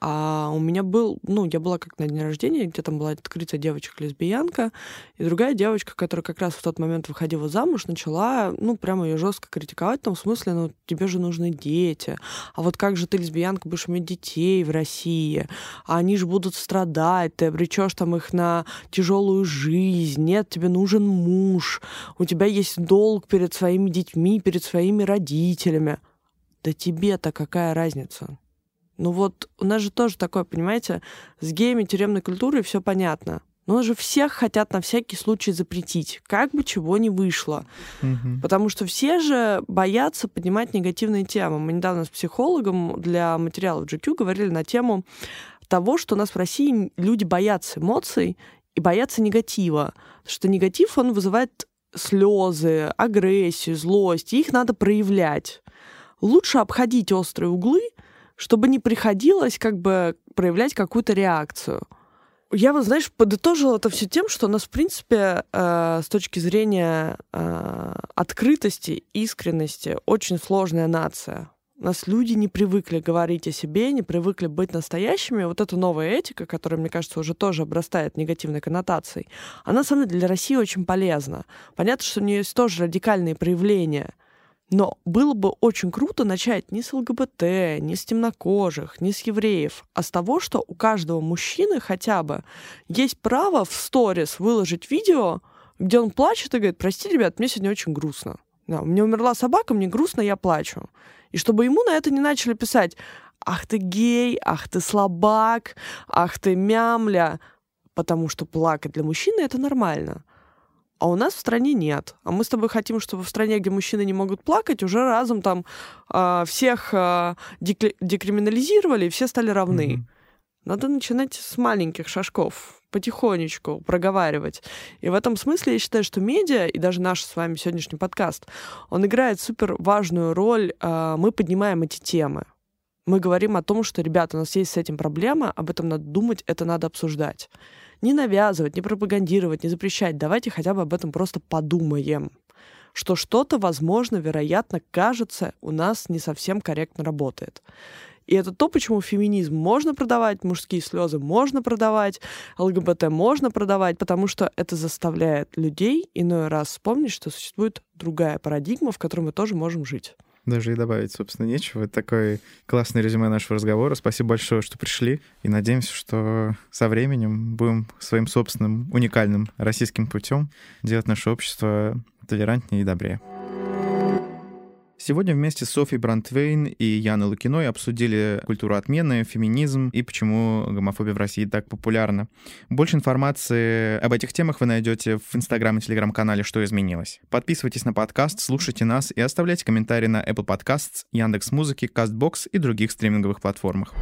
А у меня был, ну, я была как на день рождения, где там была открытая девочка-лесбиянка, и другая девочка, которая как раз в тот момент выходила замуж, начала, ну, прямо ее жестко критиковать, в том смысле, ну, тебе же нужны дети, а вот как же ты, лесбиянка, будешь иметь детей в России, а они же будут страдать, ты обречешь там их на тяжелую жизнь, нет, тебе нужен муж, у тебя есть долг перед своими детьми, перед своими родителями. Да тебе-то какая разница? Ну вот у нас же тоже такое, понимаете, с геями тюремной культурой все понятно. Но же всех хотят на всякий случай запретить, как бы чего ни вышло. Угу. Потому что все же боятся поднимать негативные темы. Мы недавно с психологом для материалов GQ говорили на тему того, что у нас в России люди боятся эмоций и боятся негатива. Потому что негатив, он вызывает слезы, агрессию, злость, и их надо проявлять. Лучше обходить острые углы, чтобы не приходилось как бы проявлять какую-то реакцию. Я вот, знаешь, подытожила это все тем, что у нас, в принципе, э, с точки зрения э, открытости, искренности, очень сложная нация. У нас люди не привыкли говорить о себе, не привыкли быть настоящими. Вот эта новая этика, которая, мне кажется, уже тоже обрастает негативной коннотацией, она, на самом деле, для России очень полезна. Понятно, что у нее есть тоже радикальные проявления — но было бы очень круто начать не с ЛГБТ, не с темнокожих, не с евреев, а с того, что у каждого мужчины хотя бы есть право в сторис выложить видео, где он плачет и говорит, прости, ребят, мне сегодня очень грустно. Да, у меня умерла собака, мне грустно, я плачу. И чтобы ему на это не начали писать, ах ты гей, ах ты слабак, ах ты мямля, потому что плакать для мужчины это нормально а у нас в стране нет. А мы с тобой хотим, чтобы в стране, где мужчины не могут плакать, уже разом там э, всех э, декриминализировали, и все стали равны. Mm-hmm. Надо начинать с маленьких шажков, потихонечку проговаривать. И в этом смысле я считаю, что медиа, и даже наш с вами сегодняшний подкаст, он играет супер важную роль. Э, мы поднимаем эти темы. Мы говорим о том, что, ребята, у нас есть с этим проблема, об этом надо думать, это надо обсуждать не навязывать, не пропагандировать, не запрещать. Давайте хотя бы об этом просто подумаем что что-то, возможно, вероятно, кажется, у нас не совсем корректно работает. И это то, почему феминизм можно продавать, мужские слезы можно продавать, ЛГБТ можно продавать, потому что это заставляет людей иной раз вспомнить, что существует другая парадигма, в которой мы тоже можем жить. Даже и добавить, собственно, нечего. Это такое классное резюме нашего разговора. Спасибо большое, что пришли. И надеемся, что со временем будем своим собственным уникальным российским путем делать наше общество толерантнее и добрее. Сегодня вместе с Софией Брантвейн и Яной Лукиной обсудили культуру отмены, феминизм и почему гомофобия в России так популярна. Больше информации об этих темах вы найдете в Инстаграм и Телеграм-канале «Что изменилось». Подписывайтесь на подкаст, слушайте нас и оставляйте комментарии на Apple Podcasts, Яндекс.Музыки, Castbox и других стриминговых платформах.